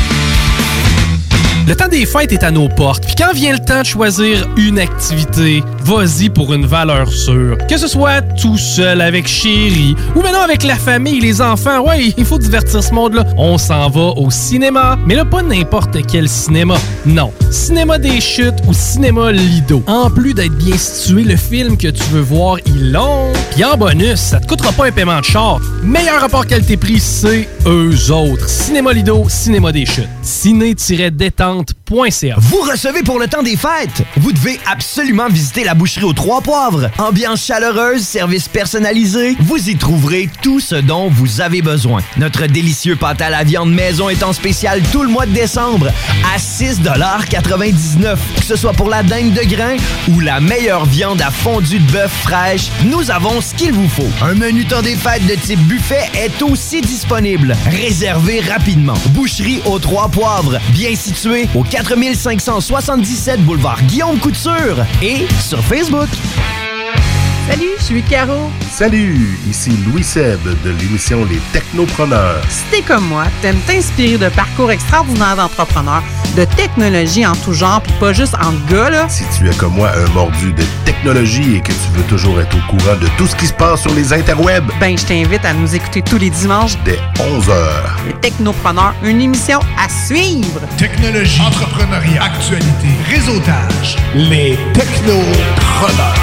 Le temps des fêtes est à nos portes. Puis quand vient le temps de choisir une activité, vas-y pour une valeur sûre. Que ce soit tout seul, avec chérie, ou maintenant avec la famille, les enfants. Ouais, il faut divertir ce monde-là. On s'en va au cinéma. Mais là, pas n'importe quel cinéma. Non. Cinéma des chutes ou cinéma Lido. En plus d'être bien situé, le film que tu veux voir, il long. Puis en bonus, ça te coûtera pas un paiement de char. Meilleur rapport qualité-prix, c'est eux autres. Cinéma Lido, Cinéma des chutes. Vous recevez pour le temps des fêtes. Vous devez absolument visiter la boucherie aux Trois Poivres. Ambiance chaleureuse, service personnalisé. Vous y trouverez tout ce dont vous avez besoin. Notre délicieux pâte à la viande maison est en spécial tout le mois de décembre à 6,99 Que ce soit pour la dingue de grain ou la meilleure viande à fondue de bœuf fraîche, nous avons ce qu'il vous faut. Un menu temps des fêtes de type buffet est aussi disponible. Réservez rapidement. Boucherie aux Trois Poivres, bien au 4577 boulevard Guillaume Couture et sur Facebook. Salut, je suis Caro. Salut, ici Louis Seb de l'émission Les Technopreneurs. Si t'es comme moi, t'aimes t'inspirer de parcours extraordinaires d'entrepreneurs, de technologie en tout genre, puis pas juste en gars, là? Si tu es comme moi un mordu de technologie et que tu veux toujours être au courant de tout ce qui se passe sur les interwebs, Ben, je t'invite à nous écouter tous les dimanches. dès 11h. Les Technopreneurs, une émission à suivre. Technologie, entrepreneuriat, actualité, réseautage. Les technopreneurs.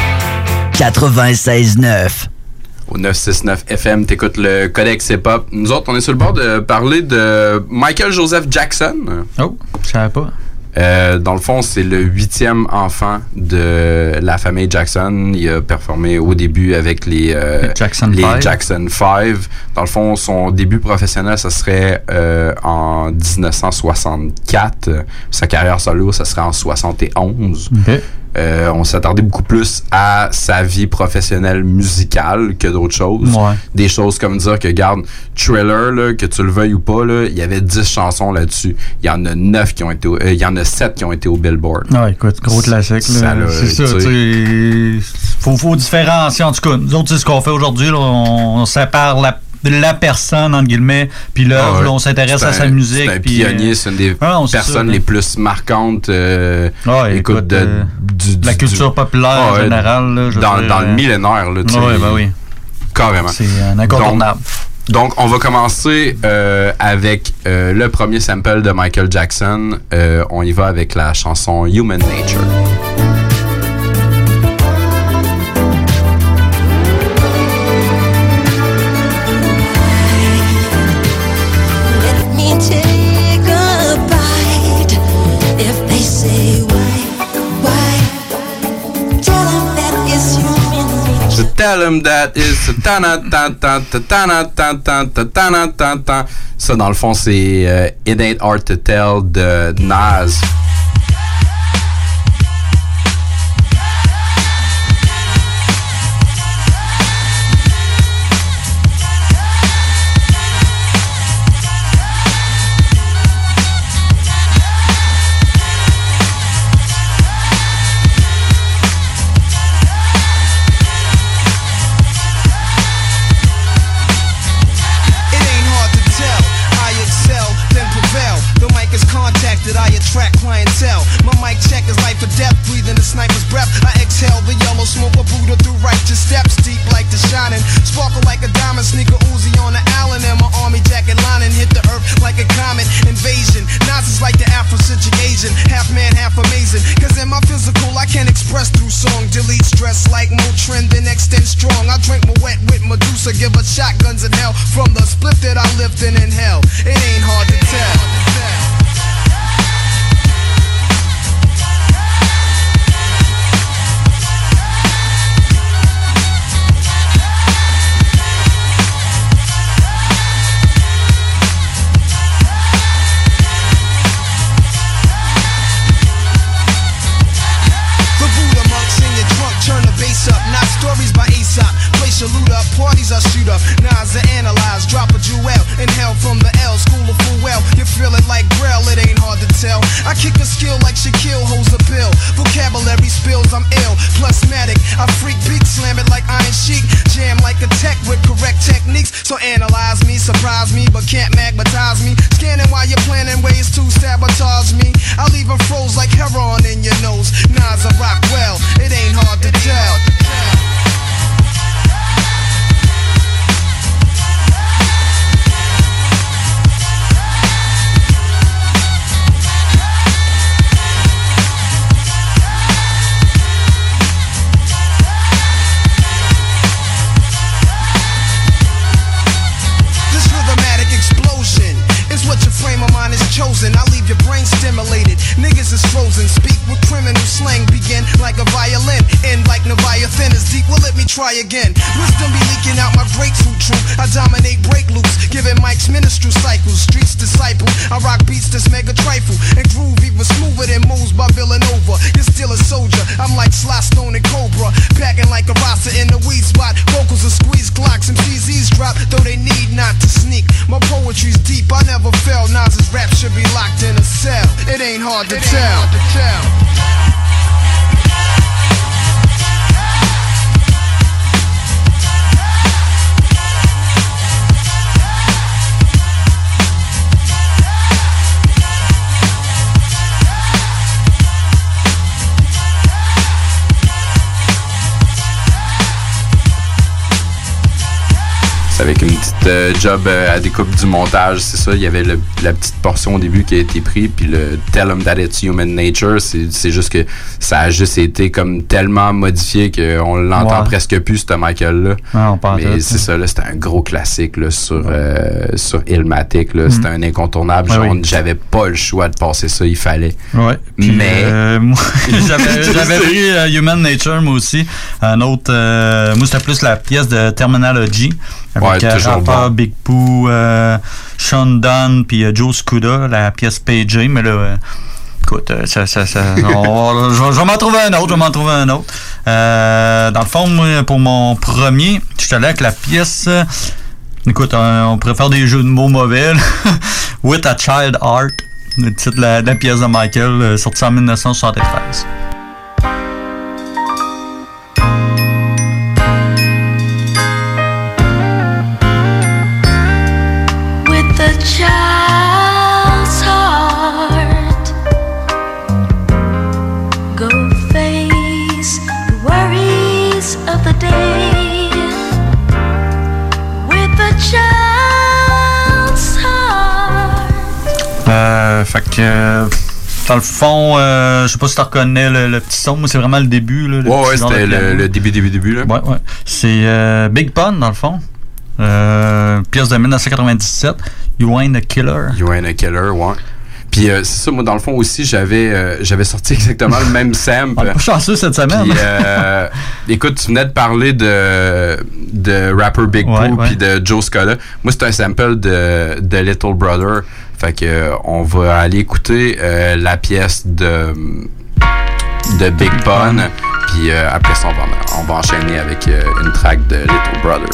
96.9. Au 969 FM, t'écoutes le Codex Hip Hop. Nous autres, on est sur le bord de parler de Michael Joseph Jackson. Oh, je savais pas. Euh, dans le fond, c'est le huitième enfant de la famille Jackson. Il a performé au début avec les, euh, Les Jackson les Five. Jackson Five. Dans le fond, son début professionnel, ça serait euh, en 1964. Sa carrière solo, ça serait en 71. Ok. Euh, on s'attardait beaucoup plus à sa vie professionnelle musicale que d'autres choses. Ouais. Des choses comme dire que, garde, Thriller, là, que tu le veuilles ou pas, il y avait 10 chansons là-dessus. Il y en a 9 qui ont été, euh, il y en a 7 qui ont été au Billboard. Ah, écoute, gros classique. C'est ça, tu. Faut, faut différencier. En tout cas, nous autres, c'est ce qu'on fait aujourd'hui. on sépare la, la personne, entre guillemets, puis l'œuvre. Ah là, on s'intéresse à sa un- musique. C'est un puis, euh, pionnier, c'est une des ah personnes ça, les là. plus marquantes. euh, Ouais, écoute, de, euh, du- la culture populaire Ah en général. là, je dans, dire, dans le millénaire, là, tu sais. Ouais, ben oui. Carrément. C'est un incontournable. Donc, donc, on va commencer euh, avec le premier sample de Michael Jackson. On y va avec la chanson Human Nature. Ta tana tan tan. Ça, dans le fond, c'est euh, It Ain't Hard to Tell de Nas. Sniper's breath. I exhale the yellow smoke of Buddha through righteous steps, deep like the shining. Sparkle like a diamond, sneaker Uzi on the Allen, and my army jacket lining hit the earth like a comet invasion. Nas is like the Afrocentric Asian, half man, half amazing. Cause in my physical, I can express through song. Delete stress like Motrin, then extend strong. I drink my wet with Medusa, give her shotguns in hell from the split that I lived in in hell. It ain't hard to tell. Parties I shoot up. Nas I analyze, drop a jewel. Inhale from the L, school of full well. You feel it like Braille, it ain't hard to tell. I kick a skill like Shaquille holds a pill. Vocabulary spills, I'm ill. Plusmatic, I freak beat, slam it like Iron Sheik. Jam like a tech with correct techniques. So analyze me, surprise me, but can't magnetize me. Scanning while you're planning ways to sabotage me. I leave 'em froze like heroin in your nose. Nas I rock well, it ain't hard to tell. Niggas is frozen. Speak with criminal slang. Begin like a violin. End like Leviathan is deep. Well, let me try again. Wisdom be leaking out my grapefruit truth. I dominate break loops. Giving mics ministry cycles. Streets disciple. I rock beats that's mega trifle. And groove even smoother than moves by Villanova. You're still a soldier. I'm like Sly job euh, à découpe du montage, c'est ça. Il y avait la petite portion au début qui a été prise, puis le Tell 'em that it's human nature, c'est juste que ça a juste été comme tellement modifié qu'on l'entend Ouais. presque plus, ce Michael-là. Ouais, Mais c'est ça, là, c'était un gros classique là, sur, euh, sur Illmatic. là. C'était un incontournable. Oui. J'avais pas le choix de passer ça, il fallait. Ouais. Puis, Mais. euh, moi, j'avais j'avais pris euh, Human Nature, moi aussi. Un autre. moi, c'était plus la pièce de Terminology. Avec Ouais, toujours rappeur bon. Big Pooh, Sean Dunn, puis Joe Scuda, la pièce PJ. Mais là. Écoute, euh, ça, ça, ça, je vais- m'en trouver un autre, je vais m'en trouver un autre. Euh, dans le fond, pour mon premier, je suis allé avec la pièce. euh, Écoute, on faire des jeux de mots mauvais. With a Child Heart, le titre la, de la pièce de Michael, euh, sorti en 1973. Que, dans le fond, euh, je sais pas si tu reconnais le, le petit son, moi c'est vraiment le début. Là, le Ouais, c'était le, début, début, début. Là. Ouais, ouais. C'est euh, Big Pun, dans le fond. Euh, pièce de 1997. You Ain't a Killer. You Ain't a Killer, ouais. Puis euh, c'est ça, moi, dans le fond aussi, j'avais euh, j'avais sorti exactement le même sample. On est pas chanceux cette semaine. Puis, euh, écoute, tu venais de parler de, de rapper Big Ouais, Pooh ouais. puis de Joe Scola. Moi, c'est un sample de, de Little Brother. Fait que on va aller écouter euh, la pièce de de Big Pun. Puis euh, après ça, on va, on va enchaîner avec euh, une track de Little Brother.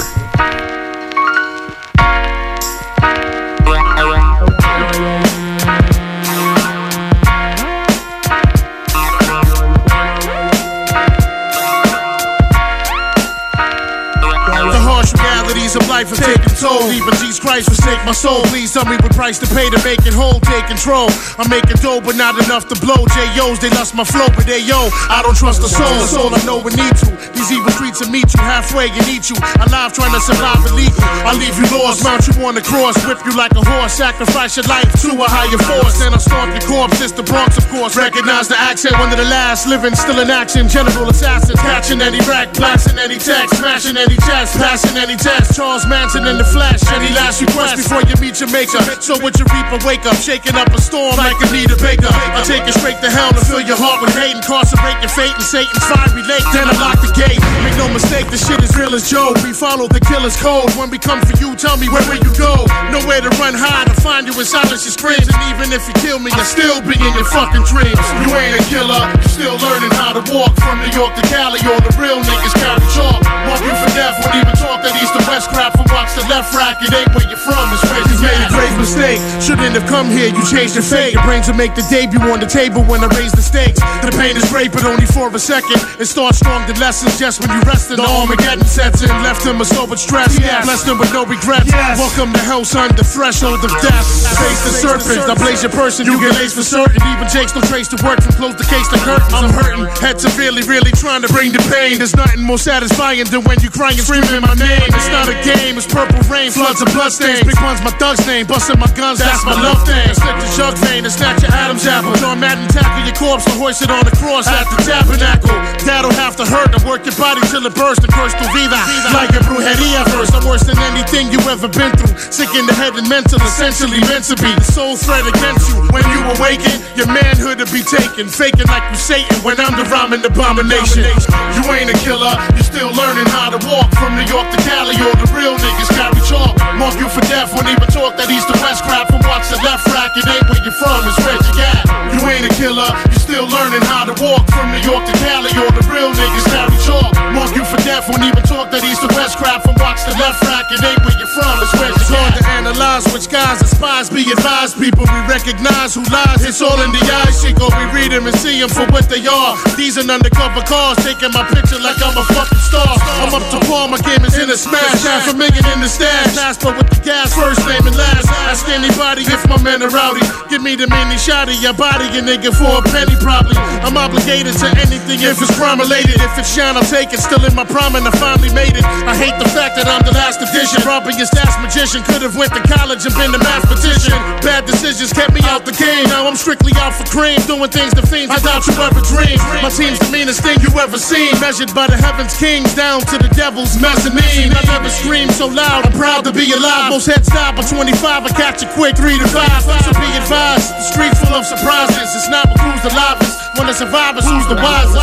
Toll. Even Jesus Christ forsake my soul. Please tell me what price to pay to make it whole. Take control. I'm making dough, but not enough to blow. J.O.'s, they lost my flow, but they yo. I don't trust the soul. The soul I know we need to. These evil streets will meet you halfway and eat you. Alive trying to survive illegal. I leave you lost. Mount you on the cross. Whip you like a horse. Sacrifice your life to a higher force. Then I'll stomp your corpse. It's the Bronx, of course. Recognize the accent. One of the last living. Still in action. General assassins. Catching any rack. Blasting any text. Smashing any chest. Passing any test. Charles Manson in the flesh. Any last request before you meet your maker. So you reap reaper, wake up. Shaking up a storm like Anita Baker. I'll take it straight to hell to fill your heart with hate. Incarcerate your fate in Satan's fiery lake. Then I lock the gate. Make no mistake, the shit is real as Joe. We follow the killer's code. When we come for you, tell me where will you go? Nowhere to run hide to find you in silence your screams. And even if you kill me, I'll still be in your fucking dreams. You ain't a killer, you still learning how to walk from New York to Cali. All the real niggas carry chalk. Walk you for death, won't even talk that east to west crap from watch the left rack. It ain't where you're from, it's where you made a great mistake. Shouldn't have come here, you changed your fate. Your brains will make the debut on the table when I raise the stakes. The pain is great, but only for a second. It starts strong, the lessons just when you rest in the Armageddon sets in. Left him a sober stress, blessed him with no regrets. Welcome to hell, son, the threshold of death. Face the serpent, I blaze your person, you get laced for certain. Even Jake's no trace to work from close the case to curtains. I'm hurting, head severely, really trying to bring the pain. There's nothing more satisfying than when you crying and screaming my name. It's not a game, it's purple rain, floods of bloodstains. Big one's my thug's name, busting my guns, that's my love thing. Slip the jug vein and snatch your Adam's apple. John Madden tackle your corpse and hoist it on the cross at the tabernacle. That'll have to hurt to work your body till it bursts and curse to vida. Like a brujeria first, I'm worse than anything you ever been through. Sick in the head and mental, essentially meant to be. The soul threat against you. When you awaken, your manhood to be taken. Faking like you Satan when I'm the rhyming abomination. You ain't a killer, you're still learning how to walk from New York to Cali. All the real niggas carry chalk. Mark you for death, won't even talk that east to west crap from watch the left rack. It ain't where you're from, it's where you at. You ain't a killer, you still learning how to walk from New York to Cali. All the real niggas carry chalk. Mark you for death, won't even talk that east to west crap from watch the left rack. It ain't where you're from, it's where you hard to analyze which guys are spies. Be advised, people, we recognize who lies. It's all in the eyes, Chico. We read them and see them for what they are. These are undercover cars, taking my picture like I'm a fucking star. I'm up to par, my game is in a smash. Half a million in the stash. Last but with the gas, first name and last. Ask anybody if my men are rowdy. Give me the mini shotty, your body, a nigga for a penny probably. I'm obligated to anything if it's crime related. If it's shine, I'll take it. Still in my prime and I finally made it. I hate the fact that I'm the last edition. Robbing your magician. Could have went to college and been a mathematician. Bad decisions kept me out the game. Now I'm strictly out for cream. Doing things to fiends I doubt you ever dreamed. My team's the meanest thing you ever seen. Measured by the heavens kings down to the devil's mezzanine. I never screamed so loud. I'm proud to be alive. Most heads die by 25. I catch you quick, 3 to 5. So be advised. The streets full of surprises. It's not who's the livest. When the survivors, who's the wisest?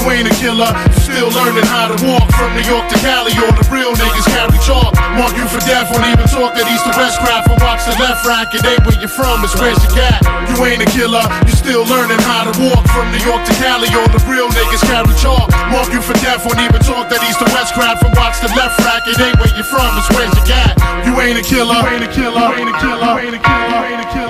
You ain't a killer. You still learning how to walk from New York to Cali. All the real niggas carry chalk. Mark you for death. Won't even talk that east to west crap. From watch the left rack. It ain't where you're from. It's where's you got. You ain't a killer. You still learning how to walk from New York to Cali. All the real niggas carry chalk. Mark you for death. Won't even talk that east to west crap. From watch the left rack. It ain't where you're from. It's where's you got. You ain't a killer. You ain't a killer. You ain't a killer. You ain't a killer. You ain't a killer.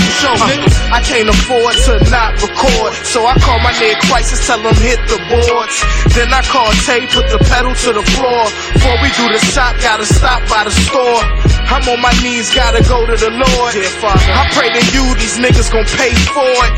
Show, niggas. I can't afford to not record, so I call my nigga Crisis, tell him hit the boards. Then I call Tay, put the pedal to the floor. Before we do the shop, gotta stop by the store. I'm on my knees, gotta go to the Lord. I pray to you, these niggas gon' pay for it.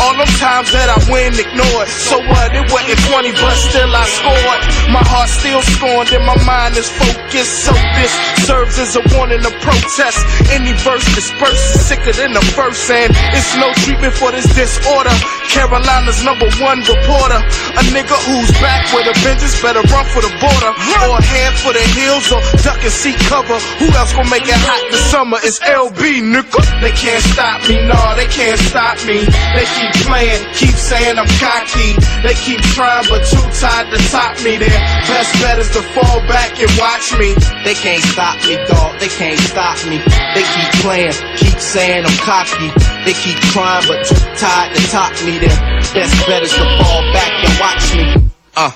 All them times that I win, ignored. So what? It wasn't 20, but still I scored. My heart still scorned and my mind is focused. So this serves as a warning to protest. Any verse dispersed is sicker than the first, and it's no treatment for this disorder. Carolina's number one reporter. A nigga who's back with a vengeance better run for the border. Or head for the hills or duck and seek cover. Who else gonna make it hot this summer? It's LB, nigga. They can't stop me, nah, they can't stop me. They keep playing, keep saying I'm cocky. They keep trying, but too tired to top me. Their best bet is to fall back and watch me. They can't stop me, dog. They can't stop me. They keep playing, keep saying I'm cocky. They keep trying, but too tired to top me. Their best bet is to fall back and watch me. Uh,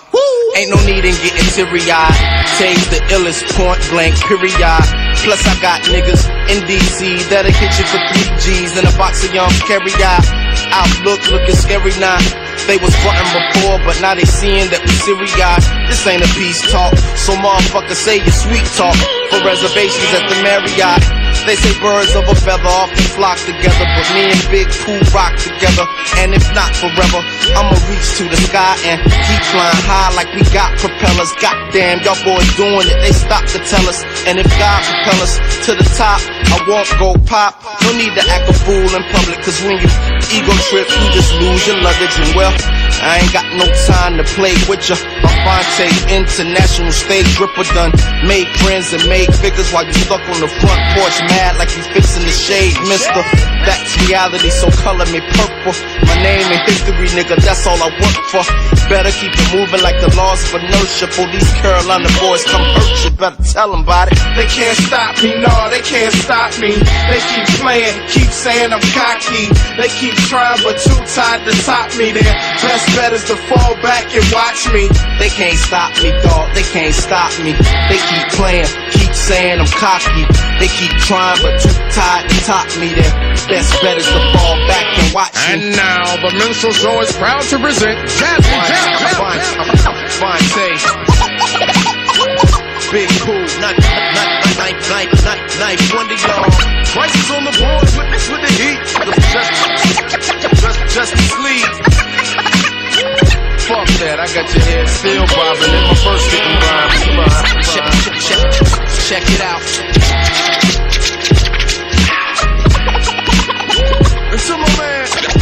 ain't no need in getting teary-eyed. Taves the illest point blank period. Plus I got niggas in DC that'll hit you for three G's and a box of young carry out. Outlook looking scary now. They was frontin' before, but now they seeing that we serious. This ain't a peace talk, so motherfucker say your sweet talk for reservations at the Marriott. They say birds of a feather often flock together, but me and Big Pooh rock together. And if not forever, I'ma reach to the sky and keep flying high like we got propellers. Goddamn, y'all boys doing it, they stop to tell us. And if God propel us to the top, I won't go pop. No need to act a fool in public, cause when you ego trip, you just lose your luggage. And well, I ain't got no time to play with ya. Fonte, international stage ripper done. Made friends and made figures while you stuck on the front porch, mad like you fixing the shade, mister. That's reality, so color me purple. My name and history, nigga, that's all I work for. Better keep it moving like the laws of inertia. For these Carolina boys come hurt you, better tell them about it. They can't stop me, no, they can't stop me. They keep playing, keep saying I'm cocky. They keep trying, but too tired to top me. Their best bet is to fall back and watch me. They can't stop me, dog. They can't stop me. They keep playing, keep saying I'm cocky. They keep trying, but too tired to top me. Their best bet is to fall back and watch me. And now the minstrel show is proud to present Jazzy Jazz. Fonte. Big cool, not, not, not, knife, knife, one to y'all. Prices on the board with, with the heat. Just, just, just sleep. Fuck that, I got your head still bobbing in my first hitting rhyme. Check, check, check, check it out. Until my man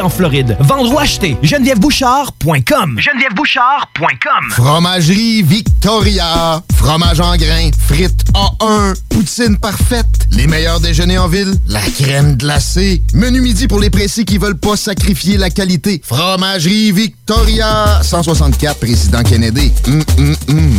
en Floride. Vendre ou acheter, genevièvebouchard.com. genevièvebouchard.com. Fromagerie Victoria. Fromage en grains. Frites A1. Poutine parfaite. Les meilleurs déjeuners en ville. La crème glacée. Menu midi pour les pressés qui veulent pas sacrifier la qualité. Fromagerie Victoria. 164 Président Kennedy. Hum, hum, hum.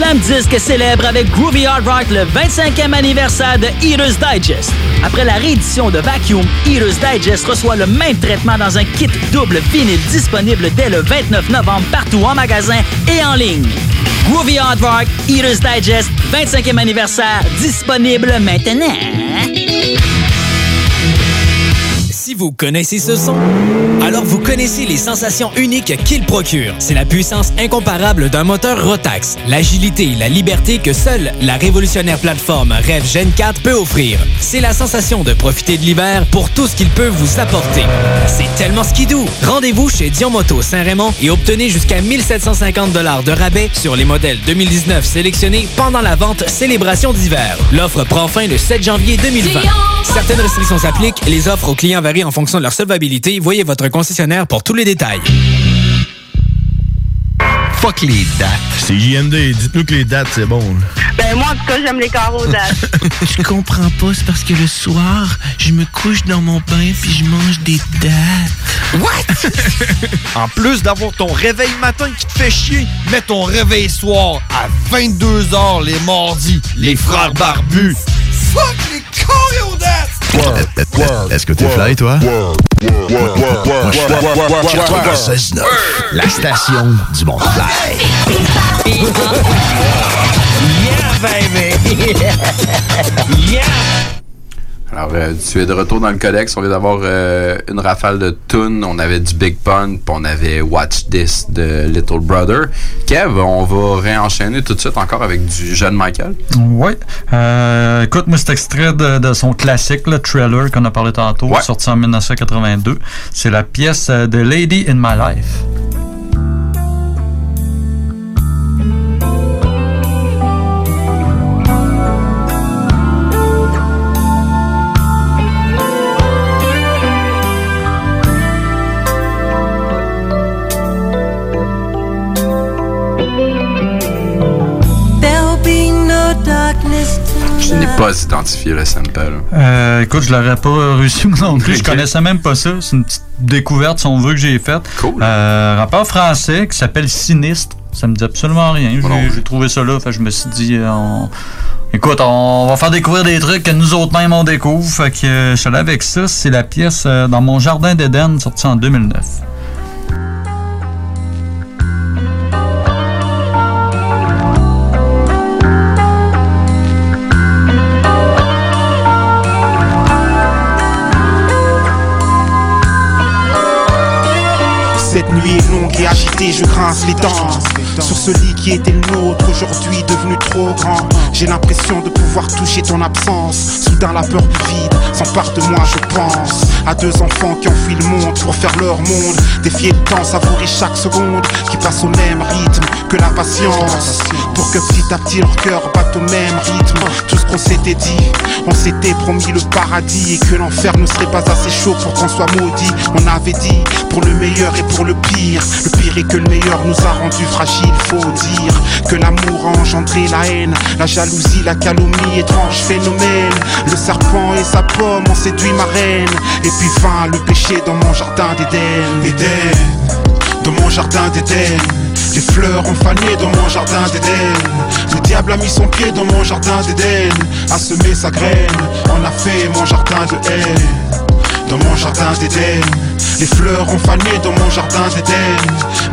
Slam Disc célèbre avec Groovy Hard Rock le 25e anniversaire de Eater's Digest. Après la réédition de Vacuum, Eater's Digest reçoit le même traitement dans un kit double vinyle disponible dès le 29 novembre partout en magasin et en ligne. Groovy Hard Rock, Eater's Digest, 25e anniversaire, disponible maintenant. Vous connaissez ce son? Alors vous connaissez les sensations uniques qu'il procure. C'est la puissance incomparable d'un moteur Rotax, l'agilité et la liberté que seule la révolutionnaire plateforme Rev Gen 4 peut offrir. C'est la sensation de profiter de l'hiver pour tout ce qu'il peut vous apporter. C'est tellement skidou! Rendez-vous chez Dion Moto Saint-Raymond et obtenez jusqu'à 1750 de rabais sur les modèles 2019 sélectionnés pendant la vente Célébration d'hiver. L'offre prend fin le 7 janvier 2020. Certaines restrictions s'appliquent. Les offres aux clients varient en fonction de leur solvabilité. Voyez votre concessionnaire pour tous les détails. Fuck les dates. C'est JMD, dites-nous que les dates, c'est bon. Ben moi, en tout cas, j'aime les carreaux dates. Je comprends pas, c'est parce que le soir, je me couche dans mon bain puis je mange des dates. What? en plus d'avoir ton réveil matin qui te fait chier, mets ton réveil soir à 22h les mardis. Les frères barbus. Fuck les dates! Est-ce que t'es fly, toi? La station du monde fly. Yeah, baby! yeah! Alors, euh, tu es de retour dans le codex. On vient d'avoir euh, une rafale de tunes. On avait du Big Pun, puis on avait Watch This de Little Brother. Kev, on va réenchaîner tout de suite encore avec du jeune Michael. Oui. Euh, écoute, moi, cet extrait de, de son classique, le Thriller, qu'on a parlé tantôt, sorti en 1982. C'est la pièce euh, de Lady in My Life. Je n'ai pas identifié le sample. Euh, écoute, je l'aurais pas réussi moi non plus. Je connaissais même pas ça. C'est une petite découverte, si on veut, que j'ai faite. Cool. Euh, rappeur français qui s'appelle Sinistre. Ça me dit absolument rien. J'ai- J'ai trouvé ça là. Fait je me suis dit, euh, on- écoute, on va faire découvrir des trucs que nous autres mêmes on découvre. Fait que euh, je suis allé avec ça. C'est la pièce euh, Dans mon jardin d'Éden, sortie en 2009. Cette nuit est longue et agitée, je grince les dents. Sur ce lit qui était le nôtre, aujourd'hui devenu trop grand. J'ai l'impression de pouvoir toucher ton absence. Soudain, la peur du vide s'empare de moi, je pense. À deux enfants qui ont le monde pour faire leur monde. Défier le temps, savourer chaque seconde qui passe au même rythme que la patience. Pour que petit à petit leur cœur batte au même rythme. Tout ce qu'on s'était dit, on s'était promis le paradis et que l'enfer ne serait pas assez chaud pour qu'on soit maudit. On avait dit pour le meilleur et pour le pire. Le pire est que le meilleur nous a rendus fragiles, faut dire que l'amour a engendré la haine, la jalousie, la calomnie, étrange phénomène. Le serpent et sa pomme ont séduit ma reine, et puis vint le péché dans mon jardin d'Éden. Éden, dans mon jardin d'Éden. Les fleurs ont fané dans mon jardin d'Éden. Le diable a mis son pied dans mon jardin d'Éden, a semé sa graine, on a fait mon jardin de haine dans mon jardin d'Éden. Les fleurs ont fané dans mon jardin d'Éden.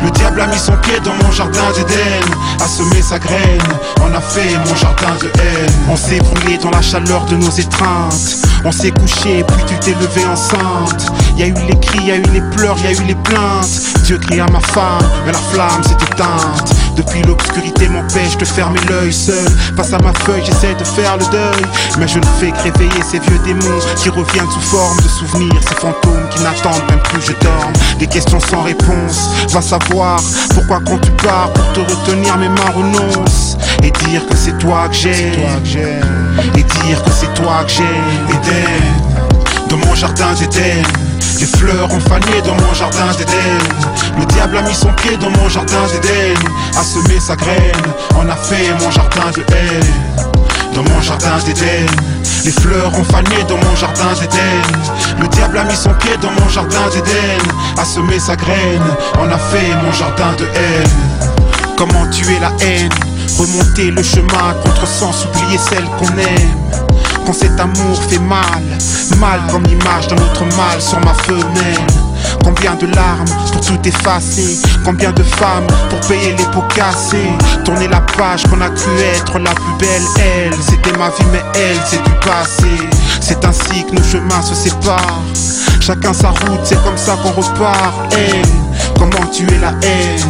Le diable a mis son pied dans mon jardin d'Éden, a semé sa graine. On a fait mon jardin de haine. On s'est brûlé dans la chaleur de nos étreintes. On s'est couché, puis tu t'es levé enceinte. Y a eu les cris, y a eu les pleurs, y a eu les plaintes. Dieu crie à ma femme, mais la flamme s'est éteinte. Depuis l'obscurité m'empêche de fermer l'œil seul. Face à ma feuille, j'essaie de faire le deuil. Mais je ne fais que réveiller ces vieux démons qui reviennent sous forme de souvenirs. Ces fantômes qui n'attendent même plus, je dorme. Des questions sans réponse. Va savoir pourquoi quand tu pars pour te retenir, mes mains renoncent. Et dire que c'est toi que j'aime. Et dire que c'est toi que j'aime. Éden, dans mon jardin d'Éden. Les fleurs ont fané dans mon jardin d'Éden. Le diable a mis son pied dans mon jardin d'Éden, a semé sa graine. On a fait mon jardin de haine. Dans mon jardin d'Éden, les fleurs ont fané dans mon jardin d'Éden. Le diable a mis son pied dans mon jardin d'Éden, a semé sa graine. On a fait mon jardin de haine. Comment tuer la haine? Remonter le chemin contre sens, oublier celle qu'on aime. Quand cet amour fait mal, mal comme l'image d'un autre mal sur ma femelle. Combien de larmes pour tout effacer Combien de femmes pour payer les pots cassés Tourner la page qu'on a cru être la plus belle Elle, c'était ma vie mais elle, c'est du passé C'est ainsi que nos chemins se séparent Chacun sa route, c'est comme ça qu'on repart. Haine, comment tuer la haine?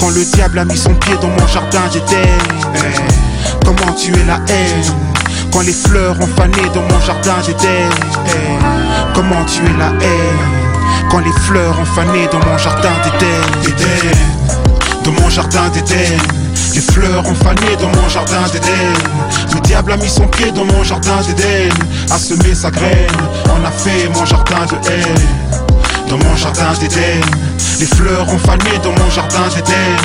Quand le diable a mis son pied dans mon jardin d'Éden. Haine, Comment tuer la haine? Quand les fleurs ont fané dans mon jardin d'Éden. Haine, Comment tuer la haine Quand les fleurs ont fané dans mon jardin d'Éden. Éden, Dans mon jardin d'Éden. Les fleurs ont fané dans mon jardin d'Éden. Le diable a mis son pied dans mon jardin d'Éden. A semé sa graine, on a fait mon jardin de haine. Dans mon jardin d'Éden, les fleurs ont fané dans mon jardin d'Éden.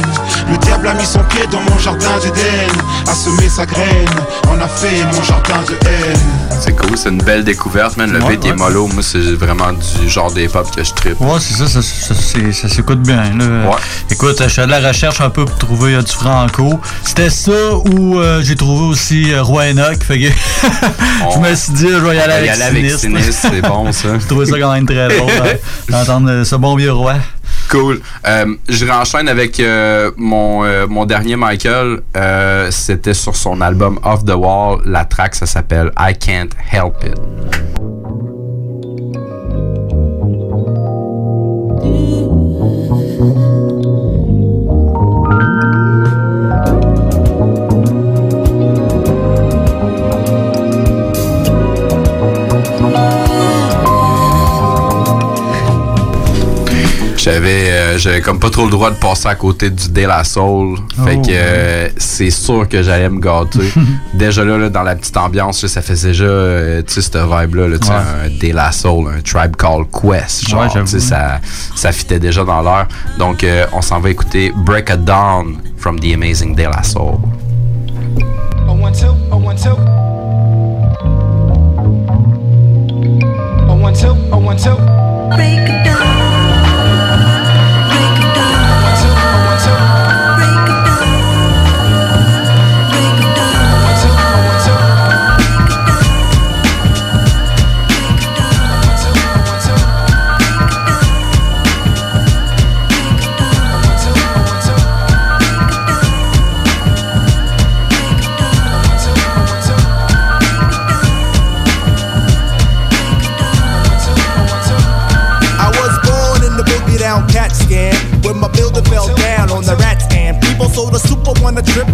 Le diable a mis son pied dans mon jardin d'Éden. A semé sa graine, on a fait mon jardin de haine. C'est cool, c'est une belle découverte, man. Le Ouais, beat est ouais. mollo. Moi, c'est vraiment du genre d'hip-hop que je trippe. Ouais, c'est ça, ça, ça, s'écoute bien. Là. Écoute, je fais de la recherche un peu pour trouver euh, du franco. C'était ça ou euh, j'ai trouvé aussi euh, Roi Enoch. Fait que je me suis dit, je vais y aller avec Sinistre. C'est bon, ça. J'ai trouvé ça quand même très drôle hein, d'entendre euh, ce bon vieux roi. Cool. Euh, je renchaîne avec euh, mon, euh, mon dernier Michael. Euh, C'était sur son album Off the Wall. La track, ça s'appelle I Can't Help It. J'avais euh, j'avais comme pas trop le droit de passer à côté du De La Soul. Fait Oh. que euh, c'est sûr que j'allais me gâter. déjà là, là, dans la petite ambiance, là, ça faisait déjà euh, tu sais cette vibe là, tu sais, Ouais. un De La Soul, un Tribe Called Quest, genre Ouais, j'avoue. tu sais, ça ça fitait déjà dans l'heure. Donc euh, on s'en va écouter Break a Dawn from the Amazing De La Soul. Oh one two, oh one two. Oh one two, oh one two. Break it down. Break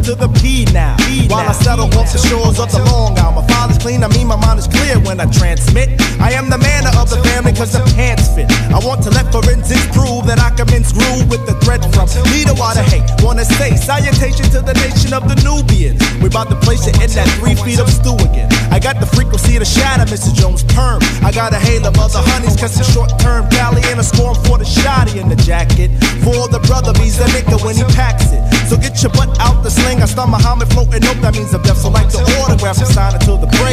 to the P now. While I settle off the shores of the Long Island. Clean, I mean my mind is clear when I transmit. I am the man of the family cause the pants fit. I want to let forensics prove that I commence groove with the threat from leader water hate. Wanna say salutation to the nation of the Nubians. We about to place it in that three feet of stew again. I got the frequency to shatter Mr. Jones' perm. I got a hail of other honeys, cause it's short term Cali and a storm for the shotty in the jacket. For the brother, he's a nigga when he packs it. So get your butt out the sling. I start Muhammad floating. Nope, that means I'm deaf. So like the autograph, the break. The mayor, has it on the sayer.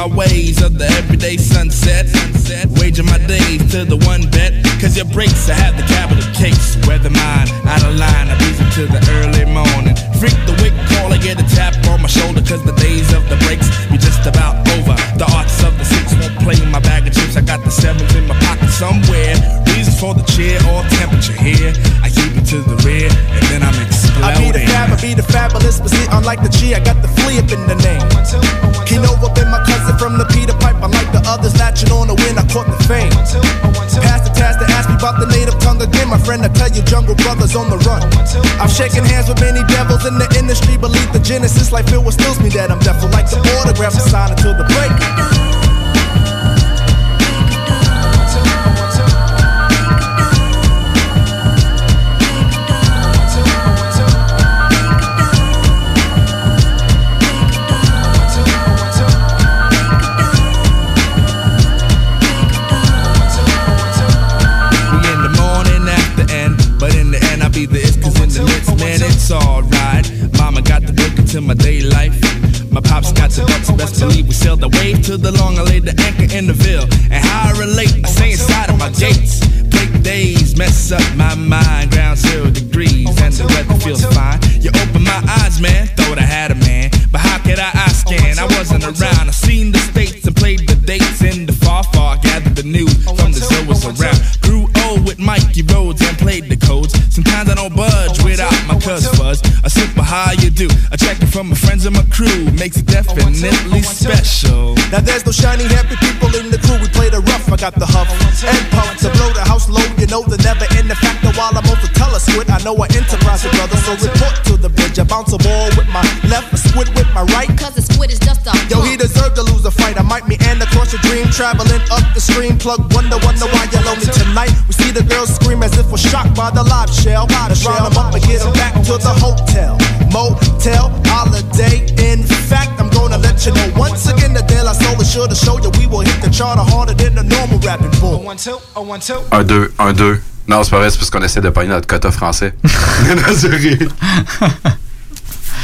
my ways of the everyday sunset, sunset. Waging my days to the one bet, cause your breaks, I have the capital case. Weather mine, out of line, I beat to the early morning. Freak the wick call, I get a tap on my shoulder, cause the days of the breaks be just about over. The arts of the six won't play in my bag of chips. I got the sevens in my pocket somewhere. Reasons for the cheer or temperature here. I keep it to the rear, and then I'm exploding. I be the fab, I be the fabulous, but see, unlike the G, I got the flea up in the name. Kino up in my cousin from the Peter Pipe, unlike the others, latching on the win, I caught the fame. Pass the task to ask me about the native tongue again, my friend, I tell you, Jungle Brothers on the run. I've shaken hands with many devils in the industry, believe the genesis, like Phil, what stills me that I'm deaf, like the autograph, I sign until the break. My day life. My pop vibes got to ducks. Best believe we sailed the wave to the long. I laid the anchor in the ville. And how I relate, I stay inside of my gates. Blake days mess up my mind. Ground zero degrees and the weather feels fine. You open my eyes, man. Thought I had a man, but how could I eye scan? I wasn't around. I seen the states and played the dates in the far far. Gathered the news from the zoas around. Grew old with Mikey Rhodes and played the codes. Sometimes I don't budge cuz fuzz. A simple how you do. A check it from my friends and my crew makes it definitely special. Now there's no shiny happy people in the crew. We play the rough. I got the huff and puff to blow the house low. You know the never end the factor while I'm over tell a squid. I know I enterprise it, brother. So report to the bridge. I bounce a ball with my left, a squid with my right. Cause the squid is just a Yo, he deserved to lose a fight. I might be across your dream, traveling up the stream. Plug wonder, wonder why you're lonely tonight. We see the girls scream as if we're shocked by the live shell. Let's round them up and get them back to the hotel, motel, holiday. In fact, I'm gonna let you know once again the deal I sold is sure to show you we will hit the charter harder than the normal rapping bull. Oh, one, two, oh, one, two. Un, deux, un, deux. Non, c'est pas vrai, c'est parce qu'on essaie de pogner notre quota français.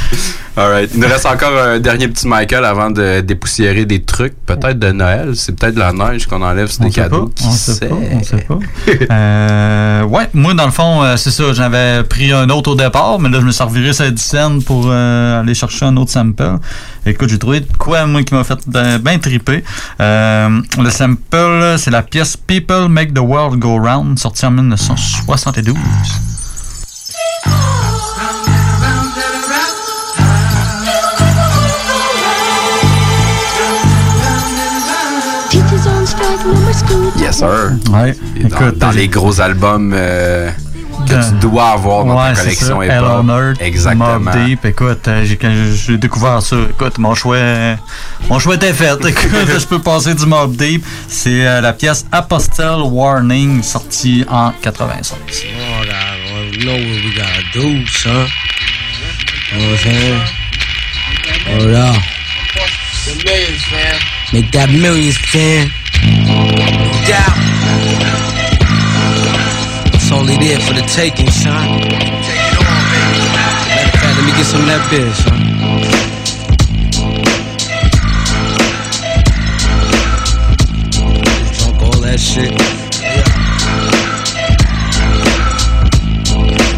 Alright. Il nous reste encore un dernier petit Michael avant de dépoussiérer des trucs, peut-être de Noël. C'est peut-être de la neige qu'on enlève sur des cadeaux. pas, on sait sait? pas, on sait pas. Euh, ouais, moi, dans le fond, euh, c'est ça. J'avais pris un autre au départ, mais là, je me suis reviré sur scène pour euh, aller chercher un autre sample. Écoute, j'ai trouvé quoi, moi, qui m'a fait bien triper. Euh, le sample, c'est la pièce People Make the World Go Round, sortie en 1972. Yes, sir. Ouais. Et Dans, Écoute, dans j'ai- les gros albums euh, que tu dois avoir dans ouais, ta collection. Hello Nerd, Exactement. Mobb Deep. Écoute, euh, j'ai, quand j'ai découvert ça, écoute, mon choix, mon choix était fait. Écoute, je peux passer du Mob Deep. C'est euh, la pièce Apostle Warning, sortie en 96. Oh, God, we know what we gotta do, son. You know what I'm saying? Hold up. The millions, man. Make that millions, ten. Doubt. It's only there for the taking, son. Matter of fact, let me get some of that beer, son. Drunk all that shit.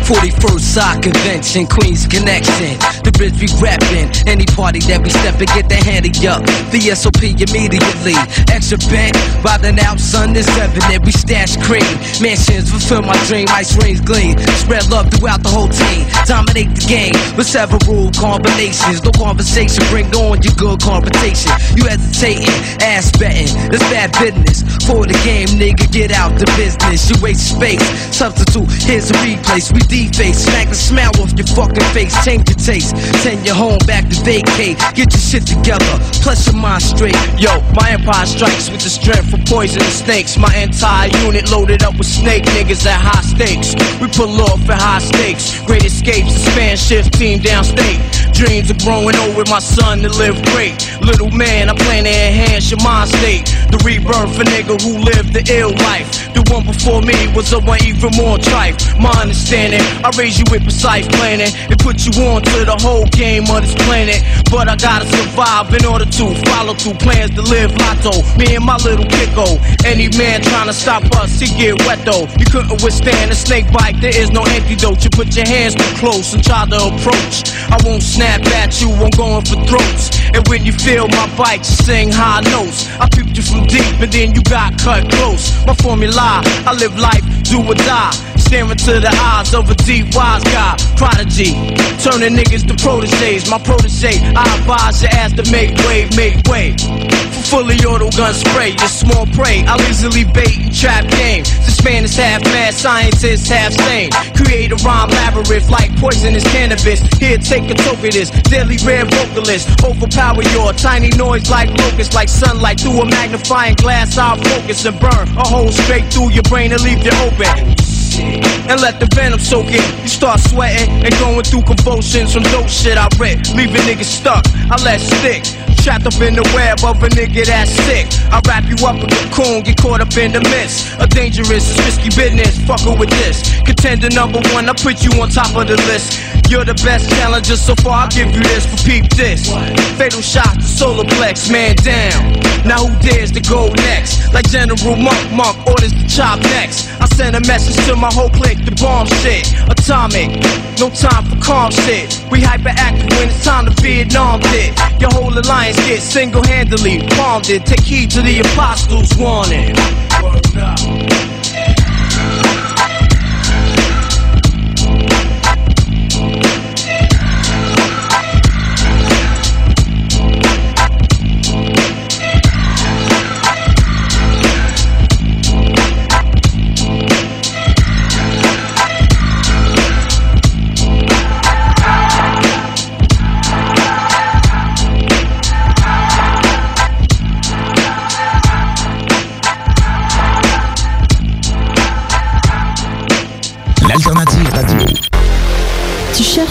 41st Sock Convention, Queens Connection. The bridge we rapping. Any party that we step and get the handy up. The SOP immediately. Extra bent, riding out, sun is evident. We stash cream. Mansions fulfill my dream. Ice rings gleam. Spread love throughout the whole team. Dominate the game with several combinations. No conversation, bring on your good conversation. You hesitating, ass betting. That's bad business. For the game, nigga, get out the business. You waste space. Substitute, here's a replace. We deface, smack the smile off your fucking face. Change your taste. Send your home back to vacate. Get your shit together. Plus your mind straight. Yo, my empire strikes with the strength of poisonous snakes. My entire unit loaded up with snake niggas at high stakes. We pull off at high stakes. Great escapes, span shift team downstate. Dreams of growing old with my son to live great. Little man, I plan to enhance your mind state. The rebirth a nigga who lived the ill life. One before me was a one even more trife. My understanding, I raise you with precise planning and put you on to the whole game of this planet. But I gotta survive in order to follow through plans to live lotto. Me and my little pickle. Any man trying to stop us, he get wet though. You couldn't withstand a snake bite, there is no antidote. You put your hands too close and try to approach. I won't snap at you, I'm going for throats. And when you feel my bite, you sing high notes. I peeped you from deep and then you got cut close. My formula, I live life, do or die. Staring to the eyes of a deep wise guy, prodigy. Turning niggas to proteges, my protege. I advise your ass to make way, make way. For fully auto gun spray, your small prey. I'll easily bait and trap game. This man is half mad, scientist half sane. Create a rhyme labyrinth like poisonous cannabis. Here, take a toke of this. Deadly rare vocalist. Overpower your tiny noise like locust, like sunlight through a magnifying glass. I'll focus and burn a hole straight through your brain and leave you open and let the venom soak in. You start sweating and going through convulsions from dope shit I read, leaving niggas stuck. I let stick. Trapped up in the web of a nigga that's sick. I wrap you up in a cocoon, get caught up in the midst. A dangerous, risky business, fucking with this. Contender number one, I put you on top of the list. You're the best challenger so far, I'll give you this for peep this. Fatal shot to solar plex, man down. Now who dares to go next? Like General Monk, Monk orders to chop next. I send a message to my whole clique, the bomb shit. Atomic, no time for calm shit. We hyperactive when it's time to Vietnam it. Your whole alliance gets single-handedly bombed it. Take heed to the apostles' warning.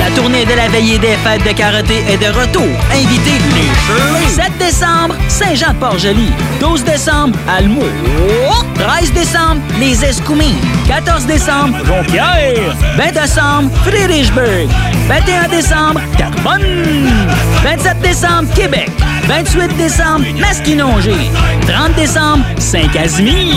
La tournée de la veillée des fêtes de karaté est de retour. Invitez les Shirley. 7 décembre, Saint-Jean-de-Port-Joli. 12 décembre, Almo. 13 décembre, les Escoumins. 14 décembre, Jonquière. 20 décembre, Friedrichsburg. 21 décembre, Carbonne. 27 décembre, Québec. 28 décembre, Masquinongé. 30 décembre, Saint-Casimir.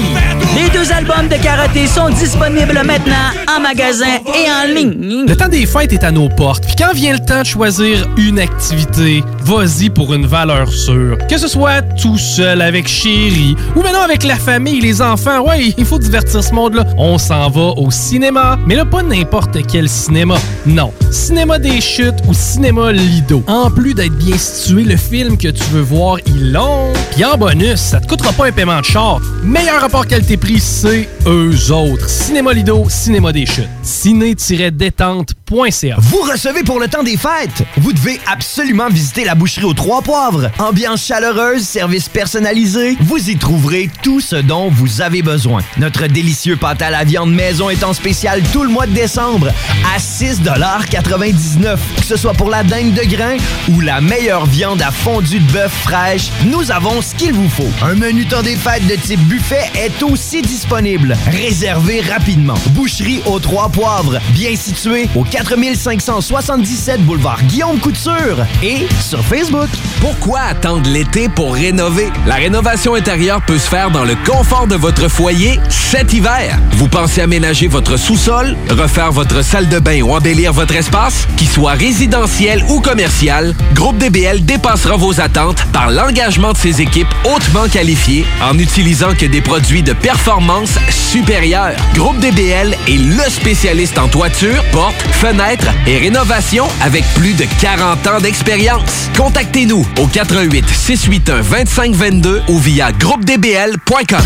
Les deux albums de karaté sont disponibles maintenant en magasin et en ligne. Le temps des fêtes est à nos portes. Puis quand vient le temps de choisir une activité, vas-y pour une valeur sûre. Que ce soit tout seul avec chérie ou maintenant avec la famille, les enfants, ouais, il faut divertir ce monde-là. On s'en va au cinéma, mais là pas n'importe quel cinéma. Non, cinéma des chutes ou cinéma Lido. En plus d'être bien situé, le film que tu veux voir, il long. Puis en bonus, ça te coûtera pas un paiement de char. Meilleur rapport qualité-prix, c'est eux autres. Cinéma Lido, cinéma des chutes. ciné-détente.ca. Vous recevez pour le temps des fêtes. Vous devez absolument visiter la boucherie aux Trois Poivres. Ambiance chaleureuse, service personnalisé. Vous y trouverez tout ce dont vous avez besoin. Notre délicieux pâte à la viande maison est en spécial tout le mois de décembre à 6,99 Que ce soit pour la dingue de grain ou la meilleure viande à fondue bœuf fraîche, nous avons ce qu'il vous faut. Un menu temps des fêtes de type buffet est aussi disponible. Réservez rapidement. Boucherie aux Trois Poivres, bien situé au 4577 boulevard Guillaume Couture et sur Facebook. Pourquoi attendre l'été pour rénover? La rénovation intérieure peut se faire dans le confort de votre foyer cet hiver. Vous pensez aménager votre sous-sol, refaire votre salle de bain ou embellir votre espace? Qu'il soit résidentiel ou commercial, Groupe DBL dépassera vos attentes par l'engagement de ses équipes hautement qualifiées en n'utilisant que des produits de performance supérieure. Groupe DBL est le spécialiste en toiture, portes, fenêtres et rénovation avec plus de 40 ans d'expérience. Contactez-nous au 88 681 2522 ou via groupedbl.com.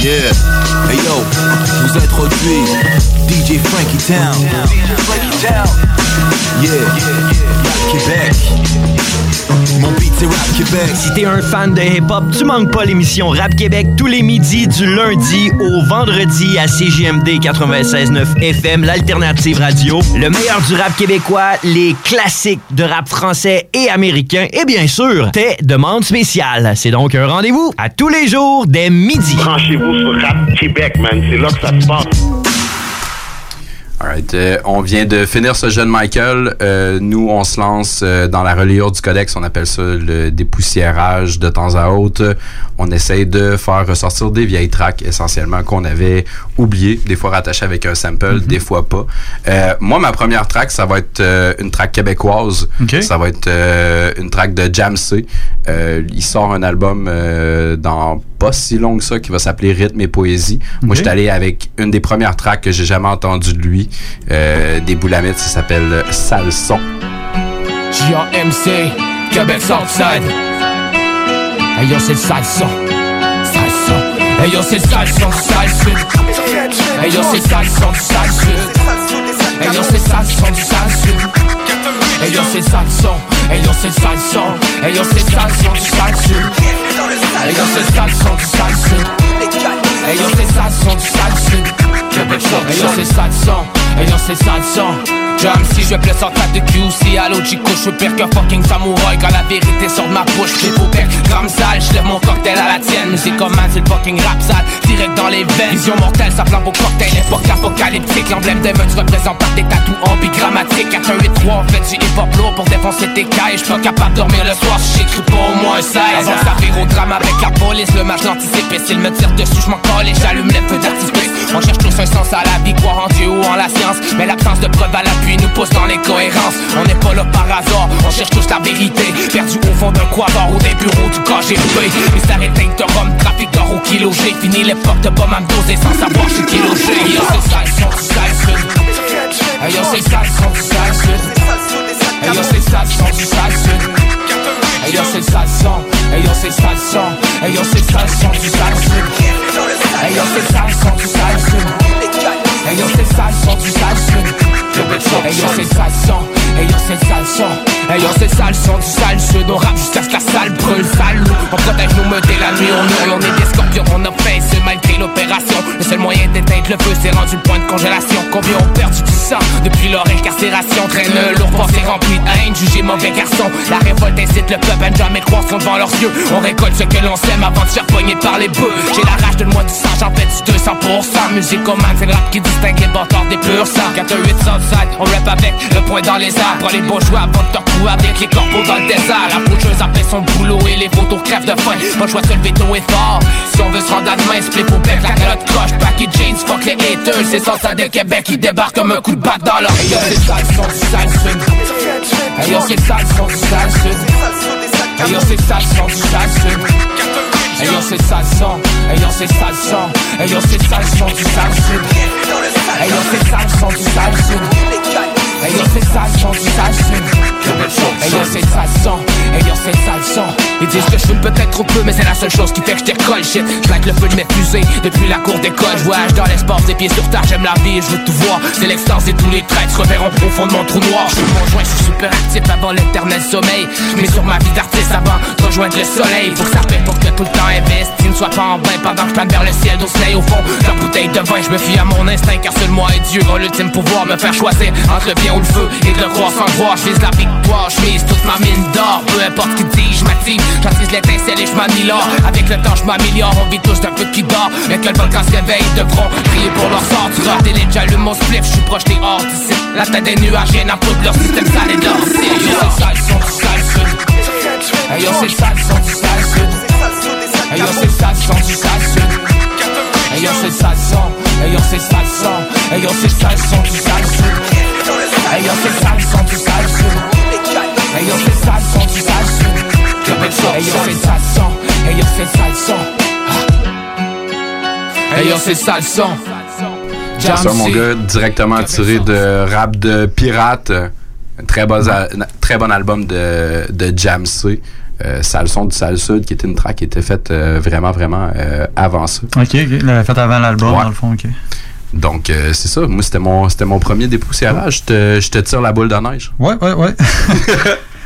Hey yo, vous DJ Frankie Town. Frankie Town. Yeah. Rap Québec. Mon beat c'est Rap Québec. Si t'es un fan de hip-hop, tu manques pas l'émission Rap Québec tous les midis du lundi au vendredi à CJMD 96.9 FM, l'alternative radio. Le meilleur du rap québécois, les classiques de rap français et américain et bien sûr, tes demandes spéciales. C'est donc un rendez-vous à tous les jours dès midi. Branchez-vous Alright, on vient de finir ce jeune Michael. Euh, nous, on se lance euh, dans la reliure du codex. On appelle ça le dépoussiérage de temps à autre. On essaye de faire ressortir des vieilles tracks essentiellement qu'on avait oubliées, des fois rattachées avec un sample, des fois pas. Euh, moi, ma première track, ça va être euh, une track québécoise. Ok. Ça va être euh, une track de Jam C. Euh, il sort un album euh, dans pas si long que ça qui va s'appeler Rythme et Poésie. Moi, je suis allé avec une des premières tracks que j'ai jamais entendues de lui, euh, des Boulamites, ça s'appelle euh, Sale Son. JMC, Québec Southside. Yo, c'est le sale son. Sale son. Hey yo, c'est le sale son du sale sud. Hey yo, c'est le sale son du sale sud. Hey yo, c'est le sale son du sale sud. Hey yo, c'est le sale son. Hey yo, c'est le sale son. Hey yo, c'est le sale son du sale sud. Hey yo, c'est le sale son du sale sud. Hey yo, c'est le sale son du sale sud. Québec Hey yo, c'est le sale son. Hey yo, c'est le sale son. Jam si je blesse en tête de QC à Chico Je pire qu'un fucking samouraï Quand la vérité sort de ma bouche J'ai beau bec, gramme sale Je lève mon cocktail à la tienne C'est comme c'est le fucking rap sale Direct dans les veines. Vision mortelle, ça flambe au cocktail. Époque apocalyptique L'emblème des meutes représente par des tatous ambigrammatiques. 4 1 8 3 on fait du hip hop lourd Pour défoncer tes cailles. J'suis pas capable de dormir le soir j'écris pas au moins 16 Avant que ça vire au drame avec la police Le match l'anticipe Et s'il me tire dessus j'm'en colle Et j'allume les feux d'artifice. On cherche tous un sens à la vie Croire en Dieu ou en la science. Mais l'absence de preuve à l'appui nous pousse dans l'incohérence. On n'est pas là par hasard On cherche tous la vérité. Perdu au fond d'un quadre ou des bureaux du KGB éteint de trafic d'or au kilo G Fini l'époque de pas m'adoser sans savoir je suis kilo G Yo c'est sale son du sale sud yo c'est sale son du sale sud yo c'est sale son du sale sud yo c'est sale son yo c'est sale son yo c'est sale son du sale sud yo c'est sale son du sale sud yo c'est sale son du sale sud yo c'est sale son yo c'est sale son Hey yo c'est sale son du sale sud On rappe jusqu'à ce que la salle brûle sale On protège nos meutes et la nuit on hurle On est des scorpions on fait c'est malgré l'opération. Le seul moyen d'éteindre le feu c'est rendu le point de congélation. Combien ont perdu du sang depuis leur incarcération? Traîne lourd passé rempli de haine Jugé mauvais garçon. La révolte incite le peuple à ne jamais croire ce devant leurs yeux. On récolte ce que l'on sème avant de se faire pogner par les bœufs. J'ai la rage de moi du sang j'en fais du 200% Musique comme c'est le rap qui distingue les bâtards des purs sang 418 Southside on rap avec le poing dans les airs Prends les bourgeois avant de avec les corbeaux dans le désert La faucheuse a son boulot et les photos crèvent de faim Pas choix de se lever tôt et fort Si on veut se rendre à demain, split pour bec, la calotte croche Packy jeans, fuck les haters C'est ça de Québec qui débarque comme un coup de batte dans leur Hey yo c'est sale son du sale sud c'est sale son du sale sud Hey yo c'est sale son du sale sud c'est sale son Hey yo c'est sale son Hey yo c'est sale son du sale sud c'est sale son du sale Yo c'est sale Hey yo c'est sale Hey yo c'est sale son Ils disent que je fume peut-être trop peu mais c'est la seule chose qui fait que je décolle shit. Je le feu de mes fusées depuis la cour d'école. Je voyage dans l'espace des pieds sur terre J'aime la vie je veux tout voir. C'est l'extase et tous les traits se reverront au trou noir. Je fume mon joint, je suis super actif avant l'éternel sommeil. Mets sur ma vie d'artiste avant de rejoindre le soleil. Faut que ça paie pour que tout le temps investi ne soit pas en vain Pendant que je plane vers le ciel d'Osley au fond La bouteille de vin, je me fie à mon instinct Car seul moi et Dieu ont l'ultime pouvoir. Me faire choisir entre le ou le feu Et de le croire sans croire, je la victoire Je mise toute ma mine d'or, peu importe qu'ils disent Je m'active, j'attise l'étincelle et je m'améliore. Avec le temps je m'améliore, on vit tous d'un feu qui dort. Mais que le volcan se réveille, devront prier pour leur sort. Tu rates les j'allume mon spliff, je suis proche des hordes d'ici. La tête des nuages, rien à foutre, leur système sale et d'or. C'est sale son du sale sud. Yo c'est sale son du sale sud. Yo c'est sale son du sale sud. Yo c'est sale Hey yo c'est sale Hey yo c'est sale son du sale Hey yo c'est sale son du sale sud Hey yo c'est sale son du sale sud Hey yo c'est sale son Hey yo c'est sale son Hey yo c'est sale C'est ça, mon gars, directement tiré de rap de pirate. Un très bon, très bon album de, de Jam C. Euh, Sale son du Sale Sud, qui était une track qui était faite euh, vraiment, vraiment euh, avant ça. Ok, ok. L'avait fait avant l'album, Ouais. dans le fond, ok. Donc, euh, c'est ça. Moi, c'était mon, c'était mon premier dépoussiérage. Je te, je te tire la boule de neige. Ouais, ouais, ouais.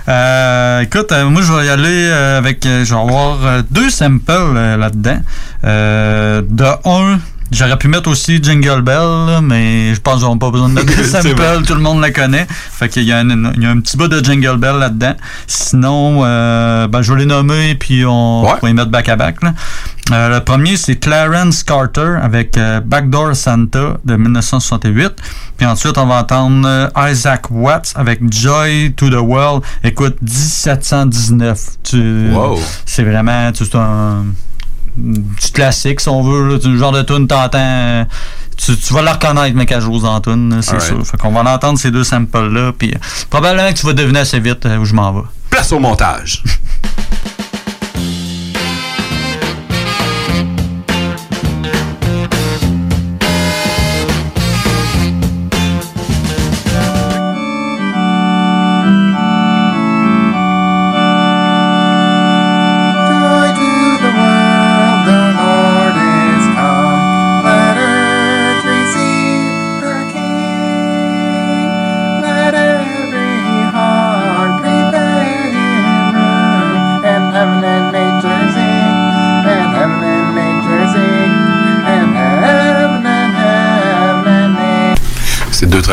Euh, écoute, euh, moi je vais y aller euh, avec, je vais avoir deux samples là-dedans. De un, j'aurais pu mettre aussi Jingle Bell, là, mais je pense qu'ils n'auront pas besoin de mettre des C'est samples, tout le monde la connaît. Fait qu'il y, a un- il y a un petit bout de Jingle Bell là-dedans. Sinon, ben, je vais les nommer puis on va les mettre back-à-back. là. Euh, le premier, c'est Clarence Carter avec euh, Backdoor Santa de 1968. Puis ensuite, on va entendre euh, Isaac Watts avec Joy to the World. Écoute, 1719. Tu- Wow. C'est vraiment c'est un, du classique, si on veut. là, du genre de tune, t'entends. Tu, tu vas la reconnaître, mec, à jouer dans la tune, là, c'est sûr. Fait qu'on va entendre ces deux samples-là, puis probablement que tu vas deviner assez vite où je m'en vais. Place au montage.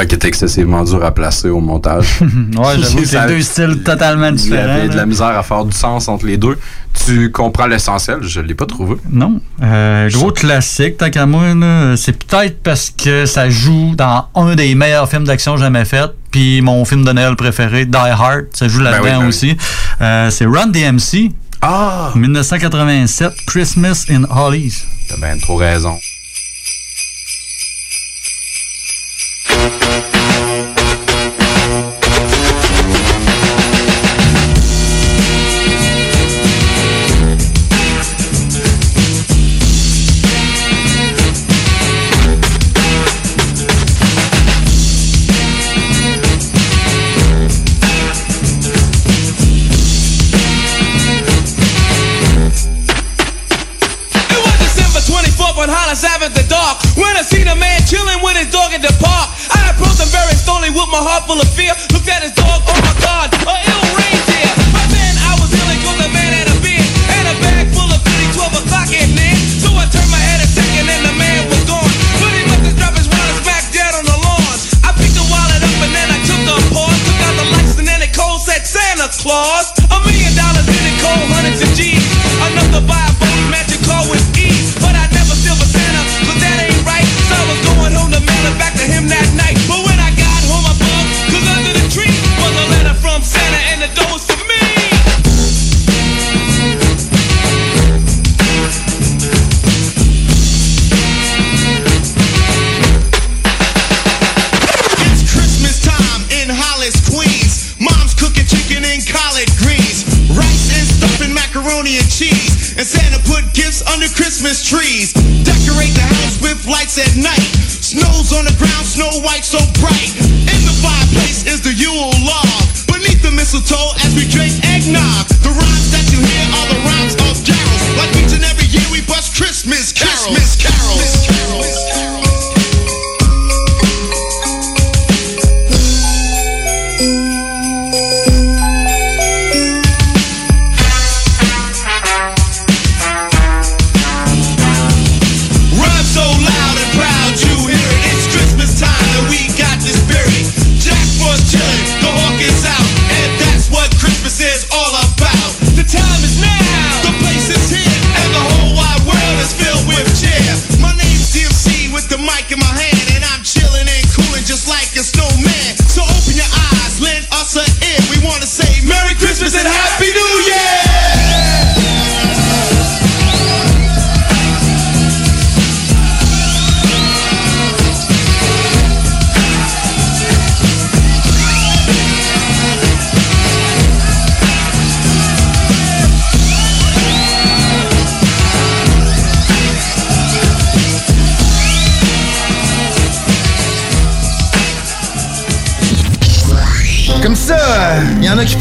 Qui étaient excessivement durs à placer au montage. Ouais, j'avoue que deux styles totalement Il y différents. avait de la misère à faire du sens entre les deux. Tu comprends l'essentiel, je l'ai pas trouvé. Non. Euh, gros classique, tant qu'à moi, c'est peut-être parce que ça joue dans un des meilleurs films d'action jamais fait. Puis mon film de Noël préféré, Die Hard, ça joue là-dedans Ben oui, ben oui. aussi. Euh, c'est Run DMC. Ah! 1987, Christmas in Hollies. T'as bien trop raison. Thank you. Full of fear.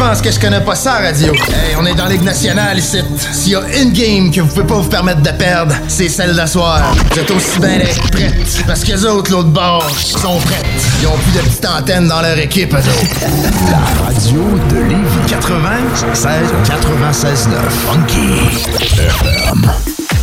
Pensent que je connais pas ça, radio. Hey, on est dans Ligue nationale ici. S'il y a une game que vous pouvez pas vous permettre de perdre, c'est celle d'asseoir. Vous êtes aussi bien d'être prêtes. Parce que les autres, l'autre bord, sont prêtes. Ils ont plus de petites antennes dans leur équipe, eux autres. La radio de Lévis 96 96 9 Funky.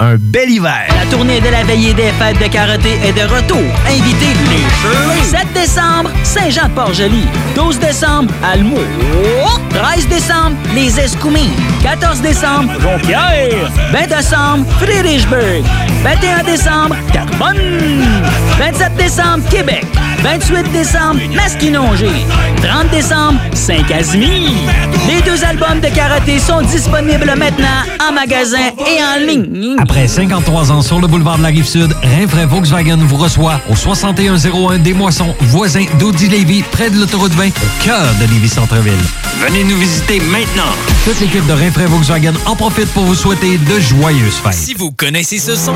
un bel hiver. La tournée de la veillée des fêtes de karaté est de retour. Invitez les Shirley. 7 décembre, Saint-Jean-de-Port-Joli. 12 décembre, Almo. 13 décembre, les Escoumins. 14 décembre, Jonquière. 20 décembre, Friedrichsburg. 21 décembre, Carbonne. 27 décembre, Québec. 28 décembre, Masquinongé. 30 décembre, Saint-Casimir. Les deux albums de karaté sont disponibles maintenant en magasin et en ligne. Après 53 ans sur le boulevard de la Rive-Sud, Rinfraie Volkswagen vous reçoit au 6101 des Moissons, voisin d'Audi Lévis, près de l'autoroute 20, au cœur de Lévis-Centreville. Venez nous visiter maintenant. Toute l'équipe de Rinfraie Volkswagen en profite pour vous souhaiter de joyeuses fêtes. Si vous connaissez ce son,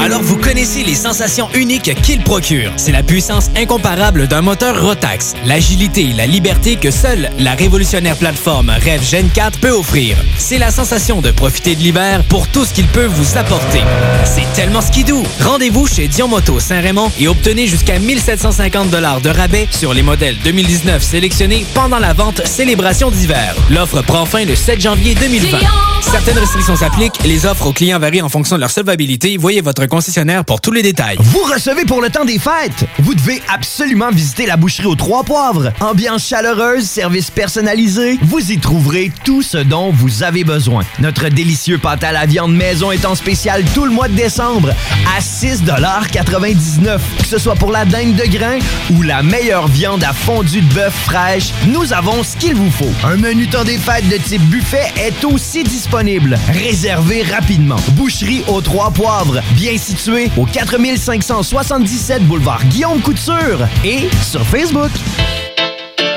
alors vous connaissez les sensations uniques qu'il procure. C'est la puissance incomparable d'un moteur Rotax, l'agilité et la liberté que seule la révolutionnaire plateforme Rev Gen 4 peut offrir. C'est la sensation de profiter de l'hiver pour tout ce qu'il peut vous apporter. C'est tellement skidoo. Rendez-vous chez Dion Moto Saint-Raymond et obtenez jusqu'à 1750 de rabais sur les modèles 2019 sélectionnés pendant la vente Célébration d'hiver. L'offre prend fin le 7 janvier 2020. Certaines restrictions s'appliquent. Les offres aux clients varient en fonction de leur solvabilité. Voyez votre concessionnaire pour tous les détails. Vous recevez pour le temps des fêtes. Vous devez absolument visiter la boucherie aux Trois Poivres. Ambiance chaleureuse, service personnalisé. Vous y trouverez tout ce dont vous avez besoin. Notre délicieux pâte à la viande maison est en spécial tout le mois de décembre à 6,99 Que ce soit pour la dinde de grain ou la meilleure viande à fondue de bœuf fraîche, nous avons ce qu'il vous faut. Un menu temps des fêtes de type buffet est aussi disponible. Réservez rapidement. Boucherie aux Trois Poivres, bien située au 4577 boulevard Guillaume Couture et sur Facebook.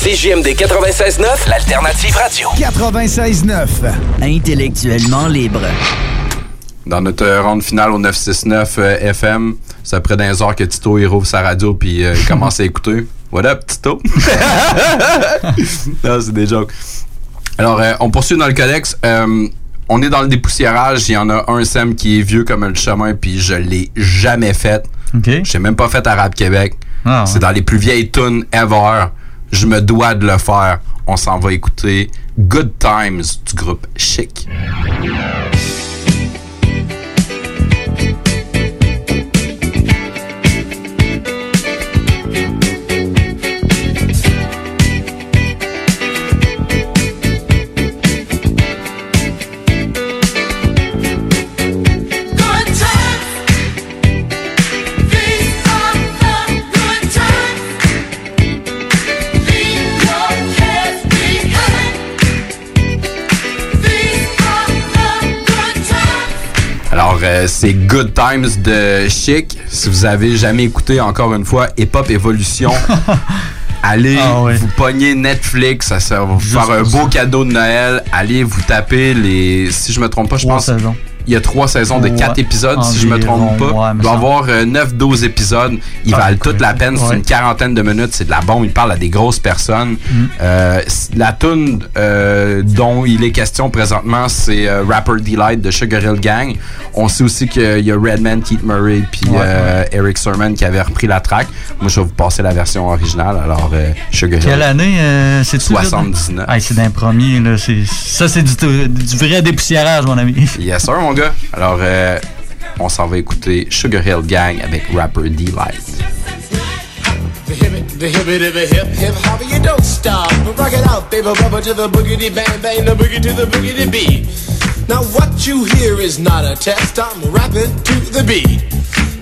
CJMD 96.9, l'alternative radio. 96.9. Intellectuellement libre. Dans notre euh, ronde finale au 969 euh, FM, c'est après d'un heures que Tito il rouvre sa radio puis euh, il commence à écouter. What up, Tito? non, c'est des jokes. Alors, euh, on poursuit dans le codex. Euh, on est dans le dépoussiérage. Il y en a un Sam qui est vieux comme le chemin, puis je l'ai jamais fait. OK. J'ai même pas fait Arabe Québec. Ah, ouais. C'est dans les plus vieilles tunes ever. Je me dois de le faire. On s'en va écouter Good Times du groupe Chic. Euh, c'est Good Times de Chic. Si vous avez jamais écouté, encore une fois, Hip Hop Evolution. allez vous pogner Netflix, ça, ça va vous faire un beau cadeau de Noël. Allez vous taper les. Si je me trompe pas, je pense. Il y a trois saisons de quatre Ouais, épisodes, si je me trompe pas. Il va y avoir euh, 9-12 épisodes. Ils Ah, valent toute la peine. C'est ouais. une quarantaine de minutes. C'est de la bombe. Il parle à des grosses personnes. Mm. Euh, la tune euh, dont il est question présentement, c'est euh, Rapper Delight de Sugar Hill Gang. On sait aussi qu'il y a Redman, Keith Murray puis Ouais, euh, Eric Sermon qui avaient repris la track. Moi, je vais vous passer la version originale. Alors, euh, Sugar Hill. Quelle année euh, c'est 79. Ah, c'est d'un premier, là. Ça, c'est du, du vrai dépoussiérage, mon ami. Yes, sir, mon gars. Alors, euh, on s'en va écouter Sugar Hill Gang avec Rapper Delight. The hip, the the hip, hip, hopper, you don't stop. Rock it out, baby, to the boogity bang, bang, the boogie to the boogity beat. Now what you hear is not a test, I'm rapping to the beat.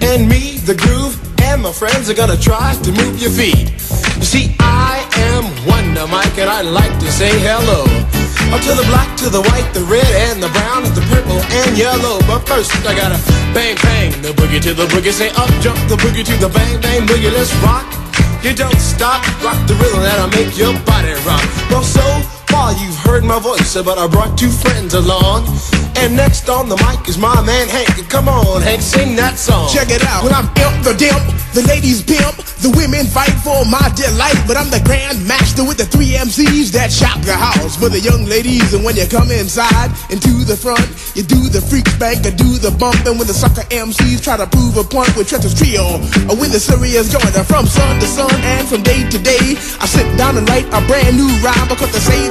And me, the groove, and my friends are gonna try to move your feet. You see, I am Wonder Mike, and I like to say hello. Up to the black, to the white, the red, and the brown, and the purple, and yellow. But first, I gotta bang, bang, the boogie to the boogie. Say up, jump the boogie to the bang, bang, boogie. Let's rock. You don't stop, rock the rhythm that'll make your body rock. Well, so far you've heard my voice, but I brought two friends along. And next on the mic is my man Hank. Come on, Hank, sing that song. Check it out. When I'm imp the dimp, the ladies pimp, the women fight for my delight. But I'm the grand master with the three MCs that shop the house for the young ladies. And when you come inside and to the front, you do the freak spank and do the bump. And when the sucker MCs try to prove a point with Trent's trio, or when the serious are from sun to sun and from day to day, I sit down and write a brand new rhyme because they say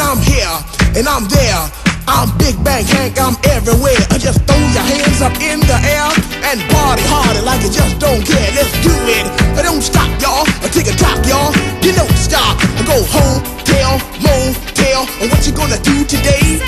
I'm here and I'm there. I'm Big Bang Hank, I'm everywhere. I just throw your hands up in the air and party harder like you just don't care. Let's do it. I don't stop, y'all. I take a top, y'all. You don't stop. I go home, tell, motel. And what you gonna do today?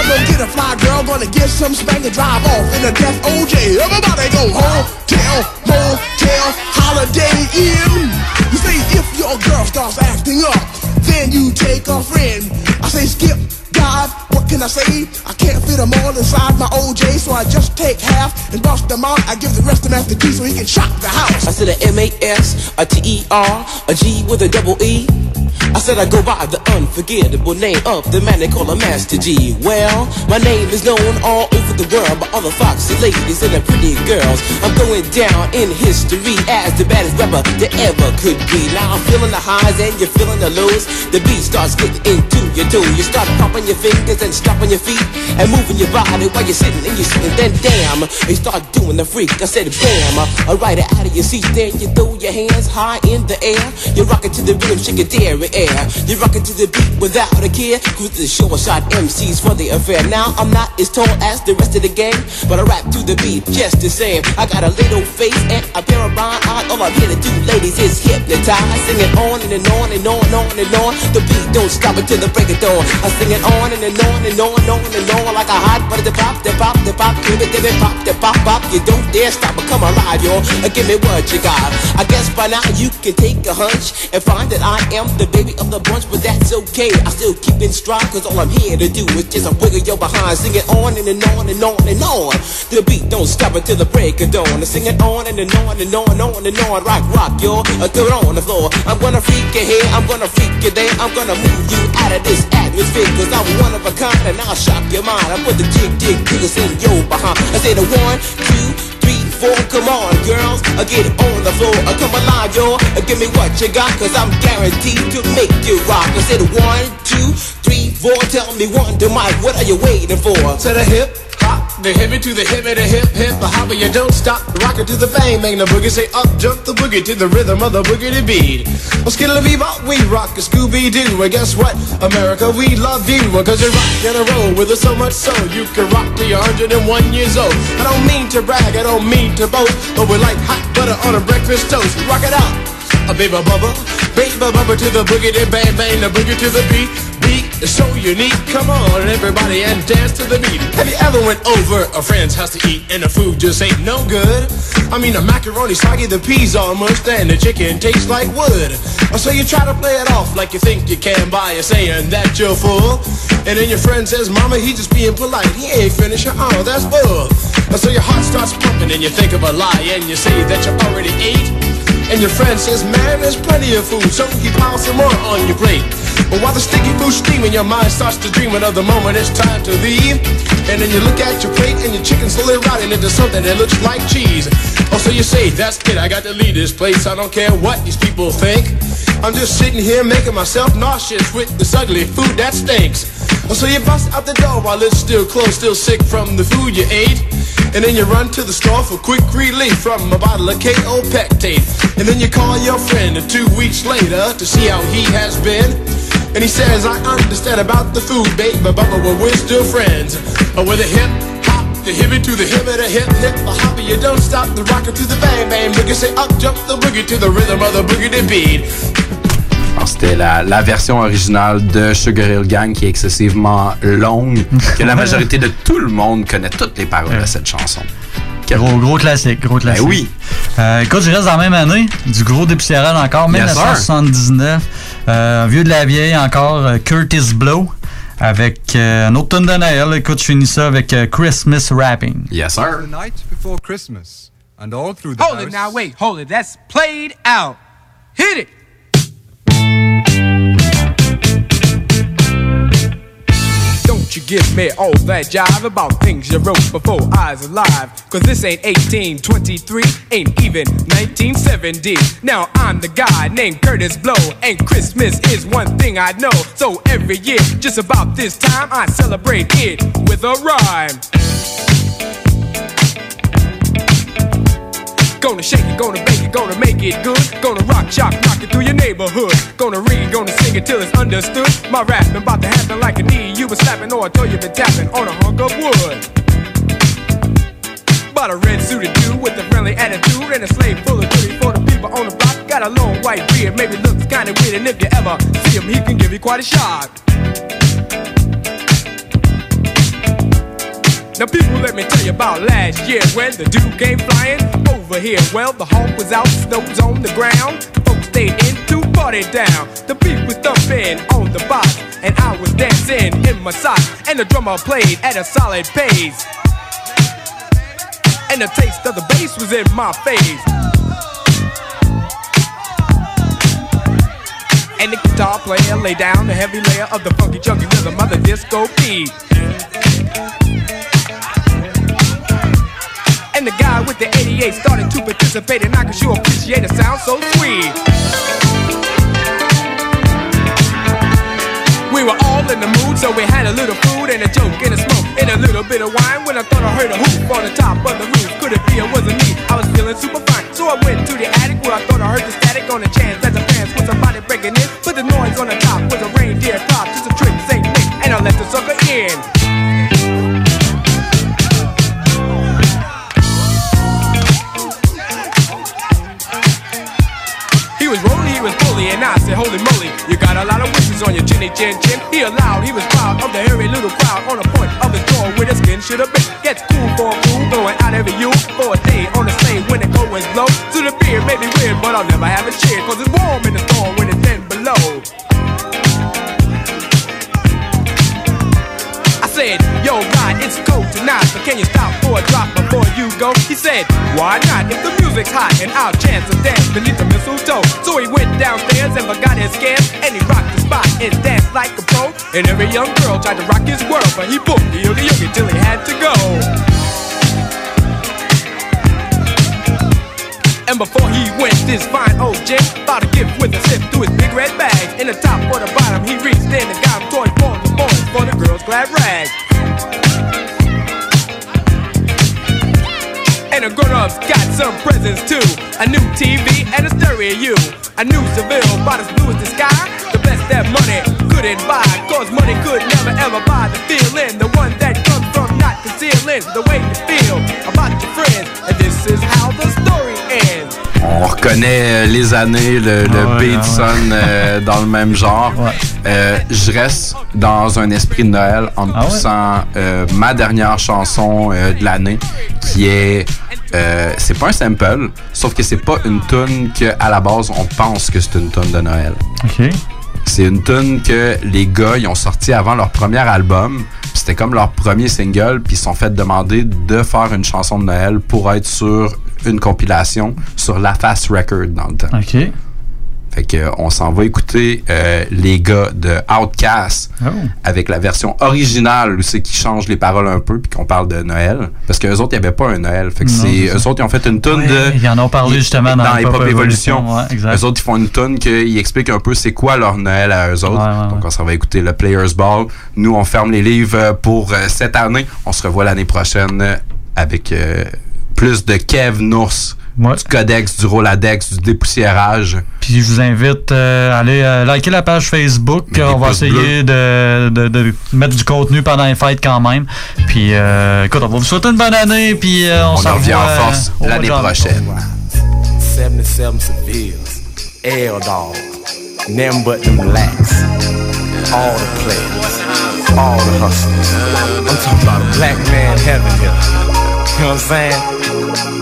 I'm gonna get a fly girl, gonna get some spank and drive off in a death OJ. Everybody go home, tell, motel, holiday in. You say if your girl starts acting up, then you take a friend. I say skip. God, what can I say? I can't fit them all inside my OJ, so I just take half and bust them out. I give the rest to Master G so he can shock the house. I said a M-A-S, a T-E-R, a G with a double E. I said I go by the unforgettable name of the man they call a Master G. Well, my name is known all over the world by all the foxy ladies and the pretty girls. I'm going down in history as the baddest rapper that ever could be. Now I'm feeling the highs and you're feeling the lows. The beat starts getting into your toe. You start popping your fingers and stomping your feet and moving your body while you're sitting and you're sitting. Then damn, you start doing the freak. I said bam, I ride it out of your seat. Then you throw your hands high in the air. You're rocking to the rhythm, shake your dairy air. You're rocking to the beat without a care. Cruise the short shot MCs for the affair. Now I'm not as tall as the rest of the gang, but I rap to the beat just the same. I got a little face and a pair of rhyme eyes. All I'm here to do, ladies, is hypnotize. Singing on and, and on and on and on and on. The beat don't stop until the break of dawn. I sing it on and, and on and on and on and on like a hot butter. The pop, the pop, the pop, give it, give it, pop, the pop, pop. You don't dare stop or come alive. Uh, Give me what you got. I guess by now you can take a hunch and find that I am the baby of the bunch, but that's okay. I still keep in stride, cause all I'm here to do is just a wiggle your behind. Sing it on and, and on and on and on. The beat don't stop until the break of dawn. I sing it on and, and on and on and on and on. Rock, rock. Uh, throw it on the floor. I'm gonna freak you here, I'm gonna freak you there. I'm gonna move you out of this atmosphere, cause I'm one of a kind and I'll shock your mind. I put the jig, jig, jiggles in your behind. I say the one, two, three, four. Come on, girls, I get on the floor. Uh, come yo, uh, give me what you got, cause I'm guaranteed to make you rock. I said one, two, three, four. Tell me one, to Mike, what are you waiting for? To the hip, the hippie to the hip, the hip, hip, the hopper, you don't stop. Rock it to the bang, bang the boogie, say up, jump the boogie to the rhythm of the boogie to beat. Well, skittle bebop, we rock a Scooby Doo. And guess what? America, we love you. Cause you rock and a roll with us so much so you can rock till you're 101 years old. I don't mean to brag, I don't mean to boast, but we're like hot butter on a breakfast toast. Rock it out. A baby bubba, baby bubba to the boogie, then bang bang the boogie to the beat. Is so unique. Come on, everybody, and dance to the beat. Have you ever went over a friend's house to eat and the food just ain't no good? I mean, the macaroni soggy, the peas all mushed, and the chicken tastes like wood. So you try to play it off like you think you can by saying that you're full. And then your friend says, Mama, he just being polite. He ain't finished. Oh, that's bull. So your heart starts pumping and you think of a lie and you say that you already ate. And your friend says, man, there's plenty of food, so he piles some more on your plate. But while the sticky food's steaming, your mind starts to dream of the moment it's time to leave. And then you look at your plate and your chicken slowly rotting into something that looks like cheese. Oh, so you say, that's it, I got to leave this place. I don't care what these people think. I'm just sitting here making myself nauseous with this ugly food that stinks. Oh, so you bust out the door while it's still closed, still sick from the food you ate. And then you run to the store for quick relief from a bottle of KO Pectate. And then you call your friend two weeks later to see how he has been. And he says, I understand about the food, babe, but but we're still friends. Oh, with a hip the hippie to the hip, the hip hip, the hopper, you don't stop the rocker to the bang bang boogie. Say up, jump the boogie to the rhythm of the boogie to beat. Alors, C'était la, la version originale de Sugar Hill Gang qui est excessivement longue, que la majorité de tout le monde connaît toutes les paroles de cette chanson. Gros, gros classique, gros classique. Ben oui. Euh, écoute, je reste dans la même année, du gros dépoussiérage encore, Yes, sir. 1979. Euh, vieux de la vieille encore, euh, Curtis Blow, avec euh, un autre tonne de Noël. Écoute, je finis ça avec euh, Christmas Rapping. Yes, sir. The night before Christmas, and all through the Hold house. it now, wait, hold it. That's played out. Hit it. Don't you give me all that jive about things you wrote before I was alive. Cause this ain't 1823, ain't even 1970. Now I'm the guy named Curtis Blow, and Christmas is one thing I know. So every year, just about this time, I celebrate it with a rhyme. Gonna shake it, gonna bake it, gonna make it good. Gonna rock, shock, rock it through your neighborhood. Gonna read, gonna sing it till it's understood. My rapping about to happen like a knee you been slapping oh, or a toe you been tapping on a hunk of wood. Bought a red suited dude with a friendly attitude and a slave full of goodies for the people on the block. Got a long white beard, maybe looks kinda weird, and if you ever see him, he can give you quite a shock. Now, people, let me tell you about last year when the dude came flying over here. Well, the hawk was out, snow was on the ground. Folks stayed in to party down. The beat was thumping on the box, and I was dancing in my socks. And the drummer played at a solid pace. And the taste of the bass was in my face. And the guitar player laid down the heavy layer of the funky chunky rhythm of the disco beat. And the guy with the 88 started to participate, and I could sure appreciate a sound so sweet. We were all in the mood, so we had a little food and a joke and a smoke and a little bit of wine. When I thought I heard a hoop on the top of the roof, could it be it wasn't me? I was feeling super fine, so I went to the attic where I thought I heard the static on the chance that the fans was somebody breaking in. Put the noise on the top and I said, Holy moly, you got a lot of wishes on your chinny chin chin. He allowed, he was proud of the hairy little crowd on the point of his jaw where the skin should have been. Gets cool for a fool, going out every you for a day on the same when it goes low. To the beer may be weird, but I'll never have a cheer, cause it's warm in the storm when it's 10 below. I said, yo, God, it's cold tonight, but can you stop for a drop before you go? He said, why not? If the music's hot and I'll chance a dance beneath the mistletoe. So he went downstairs and forgot his scams, and he rocked the spot and danced like a pro. And every young girl tried to rock his world, but he booked the yogi yogi till he had to go. And before he went, this fine old gent bought a gift with a sip through his big red bag. In the top or the bottom, he reached in and got him toys for the boys for the girls' glad rags. And the grown-ups got some presents too. A new TV and a stereo. You. A new Seville, about as blue as the sky. The best that money couldn't buy. Cause money could never ever buy the feeling. The one that comes from not concealing the way you feel about your friends. And this is how the story ends. On reconnaît euh, les années, le, le ouais, beat ouais. sonne euh, dans le même genre. Euh, je reste dans un esprit de Noël en me Ah ouais? poussant euh, ma dernière chanson euh, de l'année qui est euh, c'est pas un sample, sauf que c'est pas une tune que à la base on pense que c'est une tune de Noël. OK. C'est une tune que les gars ils ont sorti avant leur premier album. C'était comme leur premier single, puis ils sont fait demander de faire une chanson de Noël pour être sur une compilation sur La Fast Record dans le temps. Fait que on s'en va écouter euh, les gars de Outcast Oh. avec la version originale où c'est qu'ils changent les paroles un peu puis qu'on parle de Noël parce que eux autres il y avait pas un Noël. Fait que c'est eux autres ils ont fait une Ouais, de ils en ont parlé justement dans Hip Hop Evolution. Ouais. Eux autres ils font une tune qu'ils expliquent un peu c'est quoi leur Noël à eux autres. Ouais, Donc on s'en va écouter le Players Ball. Nous on ferme les livres euh, pour euh, cette année. On se revoit l'année prochaine euh, avec euh, plus de Kev Nours, du Codex, du Roladex, du dépoussiérage. Puis je vous invite euh, à aller euh, liker la page Facebook. On va essayer de, de- de mettre du contenu pendant les fêtes quand même. Puis euh, écoute, on va vous souhaiter une bonne année. Puis euh, on, On s'en en revient revoit, en force euh, l'année prochaine. 77 Sevilles, L Dog, them but them blacks. All the players, all the hustlers. I'm talking about a black man heaven here. You know what I'm saying?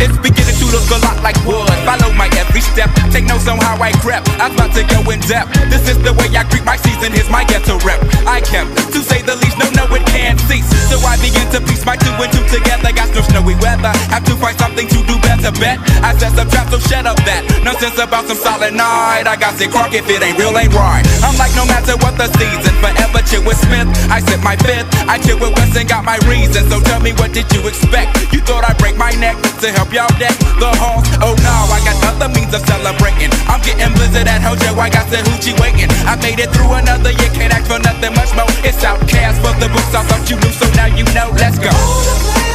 It's beginning to look a lot like wood. Follow my every step. Take notes on how I crept. I'm about to go in depth. This is the way I greet my season. Here's my ghetto rep. I kept, to say the least, no, no, it can't cease. So I begin to piece my two and two together. Got no snowy weather. Have to find something to do better. Bet I set some traps, so shut up that. Nonsense about some solid night. I got sick crock if it ain't real, ain't right. I'm like, no matter what the season, forever chill with Smith. I sip my fifth. I chill with West and got my reasons. So tell me, what did you expect? You thought I'd break my neck to help y'all deck the halls? Oh no, I got other means celebrating. I'm getting blizzard at Hojo. I got the hoochie waiting. I made it through another year. Can't ask for nothing much more. It's outcast for the books. I thought you knew, so now you know. Let's go.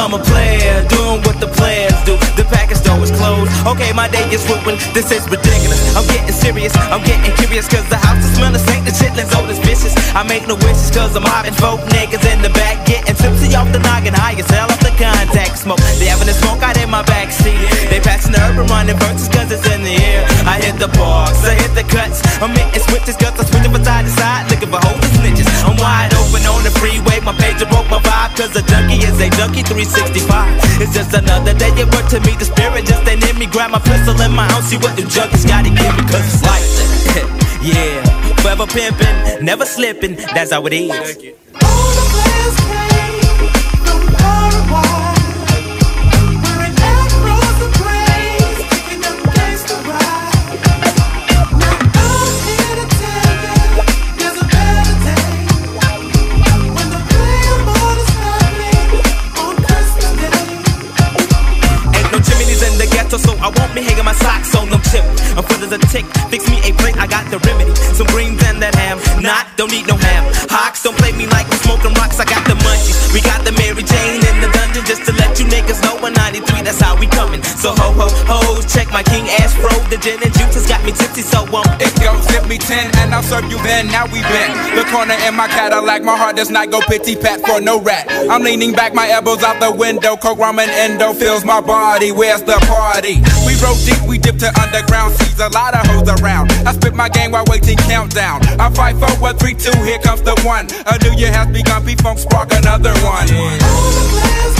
I'm a player, doing what the players do. The package door is closed. Okay, my day is ruined. This is ridiculous. I'm getting serious, I'm getting curious. Cause the house is smelling stank, the chitlins old as vicious. I make no wishes cause I'm mobbing folk niggas in the back. Getting tipsy off the noggin, high as hell the contact smoke. They having a smoke out in my backseat. They passing the urban running verses cause it's in the air. I hit the bars, I hit the cuts. I'm hitting switches cause I'm switching from side to side. Looking for and snitches. I'm wide open on the freeway. My pager broke my vibe cause a junkie is a junkie 365. It's just another day at work to me, the spirit. Just ain't in me. Grab my pistol in my house. See what the junkies gotta give me cause it's life. yeah, forever pimping, never slipping. That's how it is. Ain't As a tick. Fix me a plate, I got the remedy. Some greens and that ham. Not, don't need no ham. Hawks, don't play me like we smoking rocks. I got the munchies. We got the Mary Jane in the dungeon just to let you niggas know. 193, that's how we coming. So ho ho ho, check my king ass fro. The gin and juice has got me tipsy, so um. It goes, zip me 10 and I'll serve you then. Now we been. The corner in my Cadillac, my heart does not go pity pat for no rat. I'm leaning back, my elbows out the window. Coke, ramen, endo fills my body. Where's the party? We rode deep, we dipped to underground Sees A lot of hoes around. I spit my game while waiting countdown. I fight for what three, two, here comes the one. A new year has begun, P-Funk spark another one. a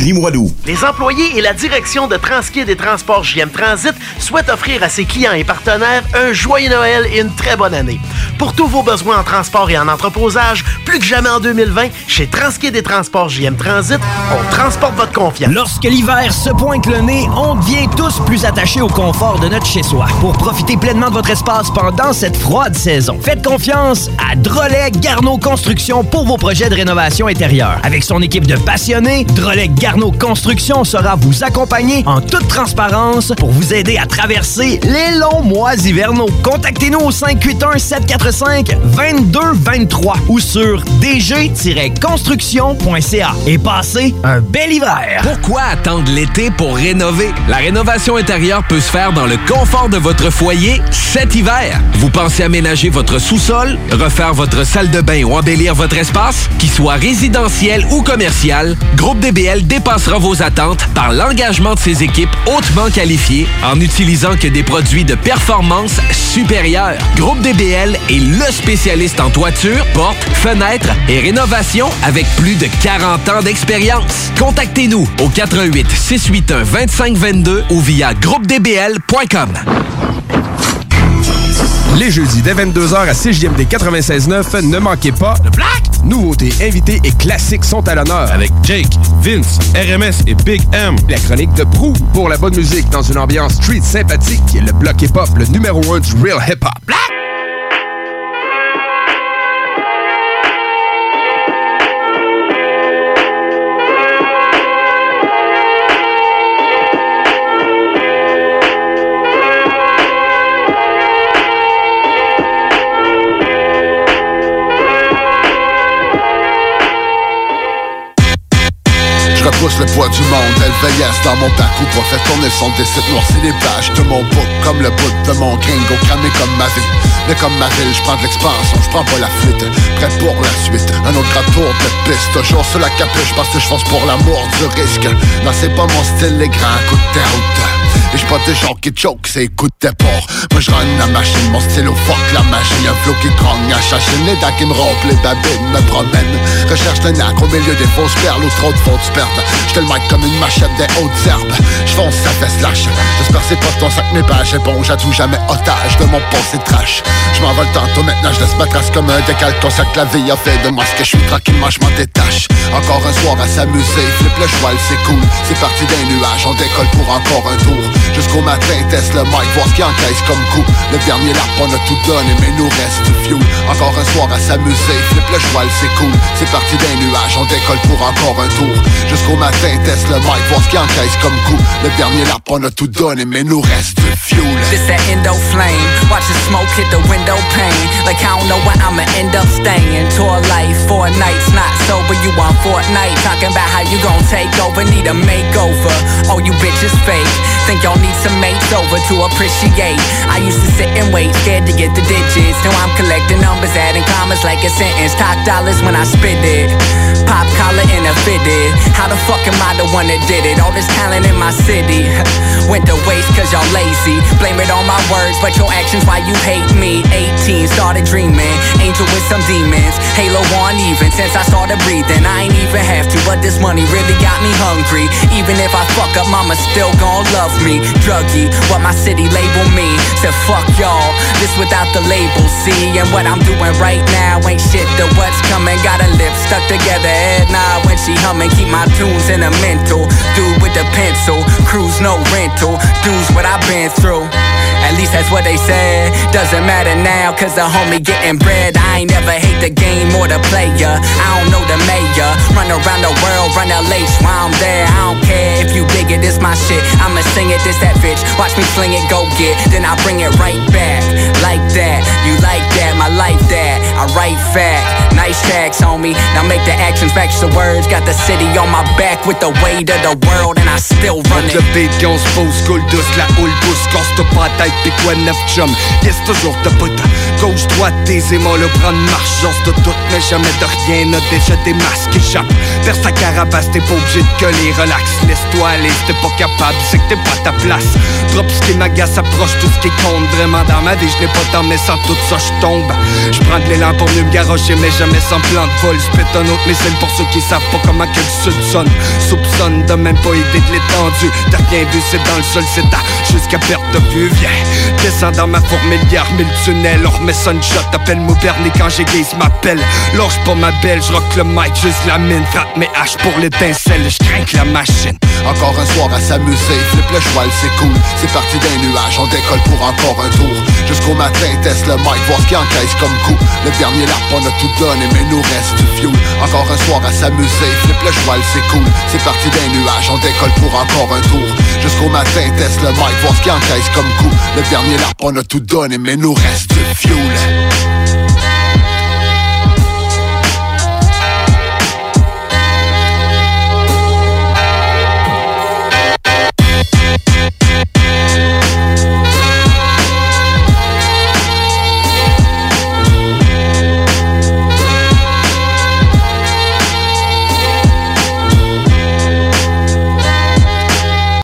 Limoilou. Les employés et la direction de Transquid et Transports JM Transit souhaitent offrir à ses clients et partenaires un joyeux Noël et une très bonne année. Pour tous vos besoins en transport et en entreposage, plus que jamais en 2020, chez Transquid et Transports JM Transit, on transporte votre confiance. Lorsque l'hiver se pointe le nez, on devient tous plus attachés au confort de notre chez-soi. Pour profiter pleinement de votre espace pendant cette froide saison, faites confiance à Drolet Garneau Construction pour vos projets de rénovation intérieure. Avec son équipe de passionnés, Drolet Garneau Construction sera vous accompagner en toute transparence pour vous aider à traverser les longs mois hivernaux. Contactez-nous au 581-745-2223 ou sur dg-construction.ca et passez un bel hiver. Pourquoi attendre l'été pour rénover? La rénovation intérieure peut se faire dans le confort de votre foyer cet hiver. Vous pensez aménager votre sous-sol, refaire votre salle de bain ou embellir votre espace? Qu'il soit résidentiel ou commercial, Groupe DBL dépassera vos attentes par l'engagement de ses équipes hautement qualifiées en utilisant que des produits de performance supérieure. Groupe DBL est le spécialiste en toiture, portes, fenêtres et rénovation avec plus de 40 ans d'expérience. Contactez-nous au 88 681 2522 ou via groupedbl.com. Les jeudis dès 22h à CJMD 96.9, ne manquez pas le Black! Nouveautés, invités et classiques sont à l'honneur avec Jake, Vince, RMS et Big M. La chronique de Prou pour la bonne musique dans une ambiance street sympathique. Le bloc hip-hop, le numéro 1 du real hip-hop. Repousse le poids du monde, elle vieillesse dans mon parcours pour faire tourner son décide. Noircir les pages de mon book Comme le bout de mon gringo, cramé comme ma vie. Mais comme ma ville, je prends de l'expansion, je prends pas la fuite. Prêt pour la suite, un autre grand tour de piste. Toujours sur la capuche parce que je fonce pour l'amour du risque. Non c'est pas mon style, les grands coups de route et je des gens qui choke, c'est écoute des porcs Moi je la machine, mon stylo fuck la machine. Un flow qui grogne à chachine, les dents qui me rompent, les babines me promènent. Recherche le nacre au milieu des fausses perles ou trop de fausses pertes J'te le mic comme une machette des hautes herbes. J'fonce sa fesse lâche. J'espère c'est pas ton sac mes pages bon J'adoue jamais otage de mon passé trash. J'm'envole tantôt maintenant je laisse ma trace comme un décal Consacre la vie a fait de moi ce que je suis tranquillement je m'en détache. Encore un soir à s'amuser Flip le cheval c'est cool. C'est parti d'un nuage On décolle pour encore un tour. Jusqu'au matin teste le mic Voir ce qu'il encaisse comme coup. Le dernier lap on a tout donné Mais nous reste fuel Encore un soir à s'amuser Flip le cheval c'est cool. C'est parti d'un nuage On décolle pour encore un tour. Jusqu'au matin teste le mic Voir ce qu'il encaisse comme coup Le dernier lap on a tout donné Mais nous reste du fuel This that endo flame. Watch the smoke hit the window pane. Like I don't know where I'ma end up staying. Tour life, four nights, not sober. You on Fortnite. Talking about how you gon' take over. Need a makeover. Oh, you bitches fake. Think y'all need some mates over to appreciate. I used to sit and wait, scared to get the digits. Now I'm collecting numbers, adding commas like a sentence. Talk dollars when I spit it. Pop collar and a fitted. How the fuck am I the one that did it? All this talent in my city went to waste cause y'all lazy. Blame it on my words, but your actions why you hate me. 18, started dreaming. Angel with some demons. Halo on even since I started breathing. I ain't even have to, but this money really got me hungry. Even if I fuck up, mama still gon' love me. Druggy, what my city label me. Said fuck y'all, this without the label, see? And what I'm doing right now ain't shit to what's coming. Got a lip stuck together, head when she humming. Keep my tunes in a mental. Dude with the pencil, cruise no rental. Dudes what I've been through. At least that's what they said. Doesn't matter now, cause the homie getting bread. I ain't never hate the game or the player. I don't know the mayor. Run around the world, run LH while I'm there. I don't care if you dig it, it's my shit. I'ma sing it, this that bitch. Watch me fling it, go get. Then I bring it right back. Like that, you like that, my life that. I write fact. Nice tracks, homie. Now make the actions the words. Got the city on my back with the weight of the world, and I still run le se pose, douce, la houle pousse, casse-toi pas tête, pis quoi neuf chum. Yes, toujours de bout. Gauche, droite, tes aimants, le prendre marche, j'ose de tout, mais jamais de rien, n'a déjà des masques échappent. Perce ta carapace, t'es pas obligé de gueuler, relax, laisse-toi aller, t'es pas capable, c'est que t'es pas ta place. Drop ce qui m'agace, approche tout ce qui compte, vraiment dans ma vie, je n'ai pas tant, mais sans tout ça, je tombe. Je prends de l'élan pour mieux me garrocher, mais jamais sans plan de vol. Spit un autre missile pour ceux qui savent pas comment que le sonne. Soupçonne de même pas idée de l'étendue. T'as rien vu, c'est dans le sol, c'est à jusqu'à perte de vue. Viens, descends dans ma fourmilière, mille tunnels. Ça une shot, appelle-moi Bernie quand j'aiguise m'appelle. Lâche pas ma belle, je le mic, juste la mine. Frappe mes haches pour l'étincelle, je crains la machine. Encore un soir à s'amuser, flip le cheval c'est cool C'est parti d'un nuage, on décolle pour encore un tour Jusqu'au matin, teste le mic, voir ce qu'il encaisse comme coup Le dernier lap, on a tout donné, mais nous reste du fuel Encore un à s'amuser, le c'est cool. C'est parti d'un nuage, on décolle pour encore un tour. Jusqu'au matin, teste le mic, voir ce qu'il encaisse comme coup. Le dernier lap, on a tout donné, mais nous reste du fuel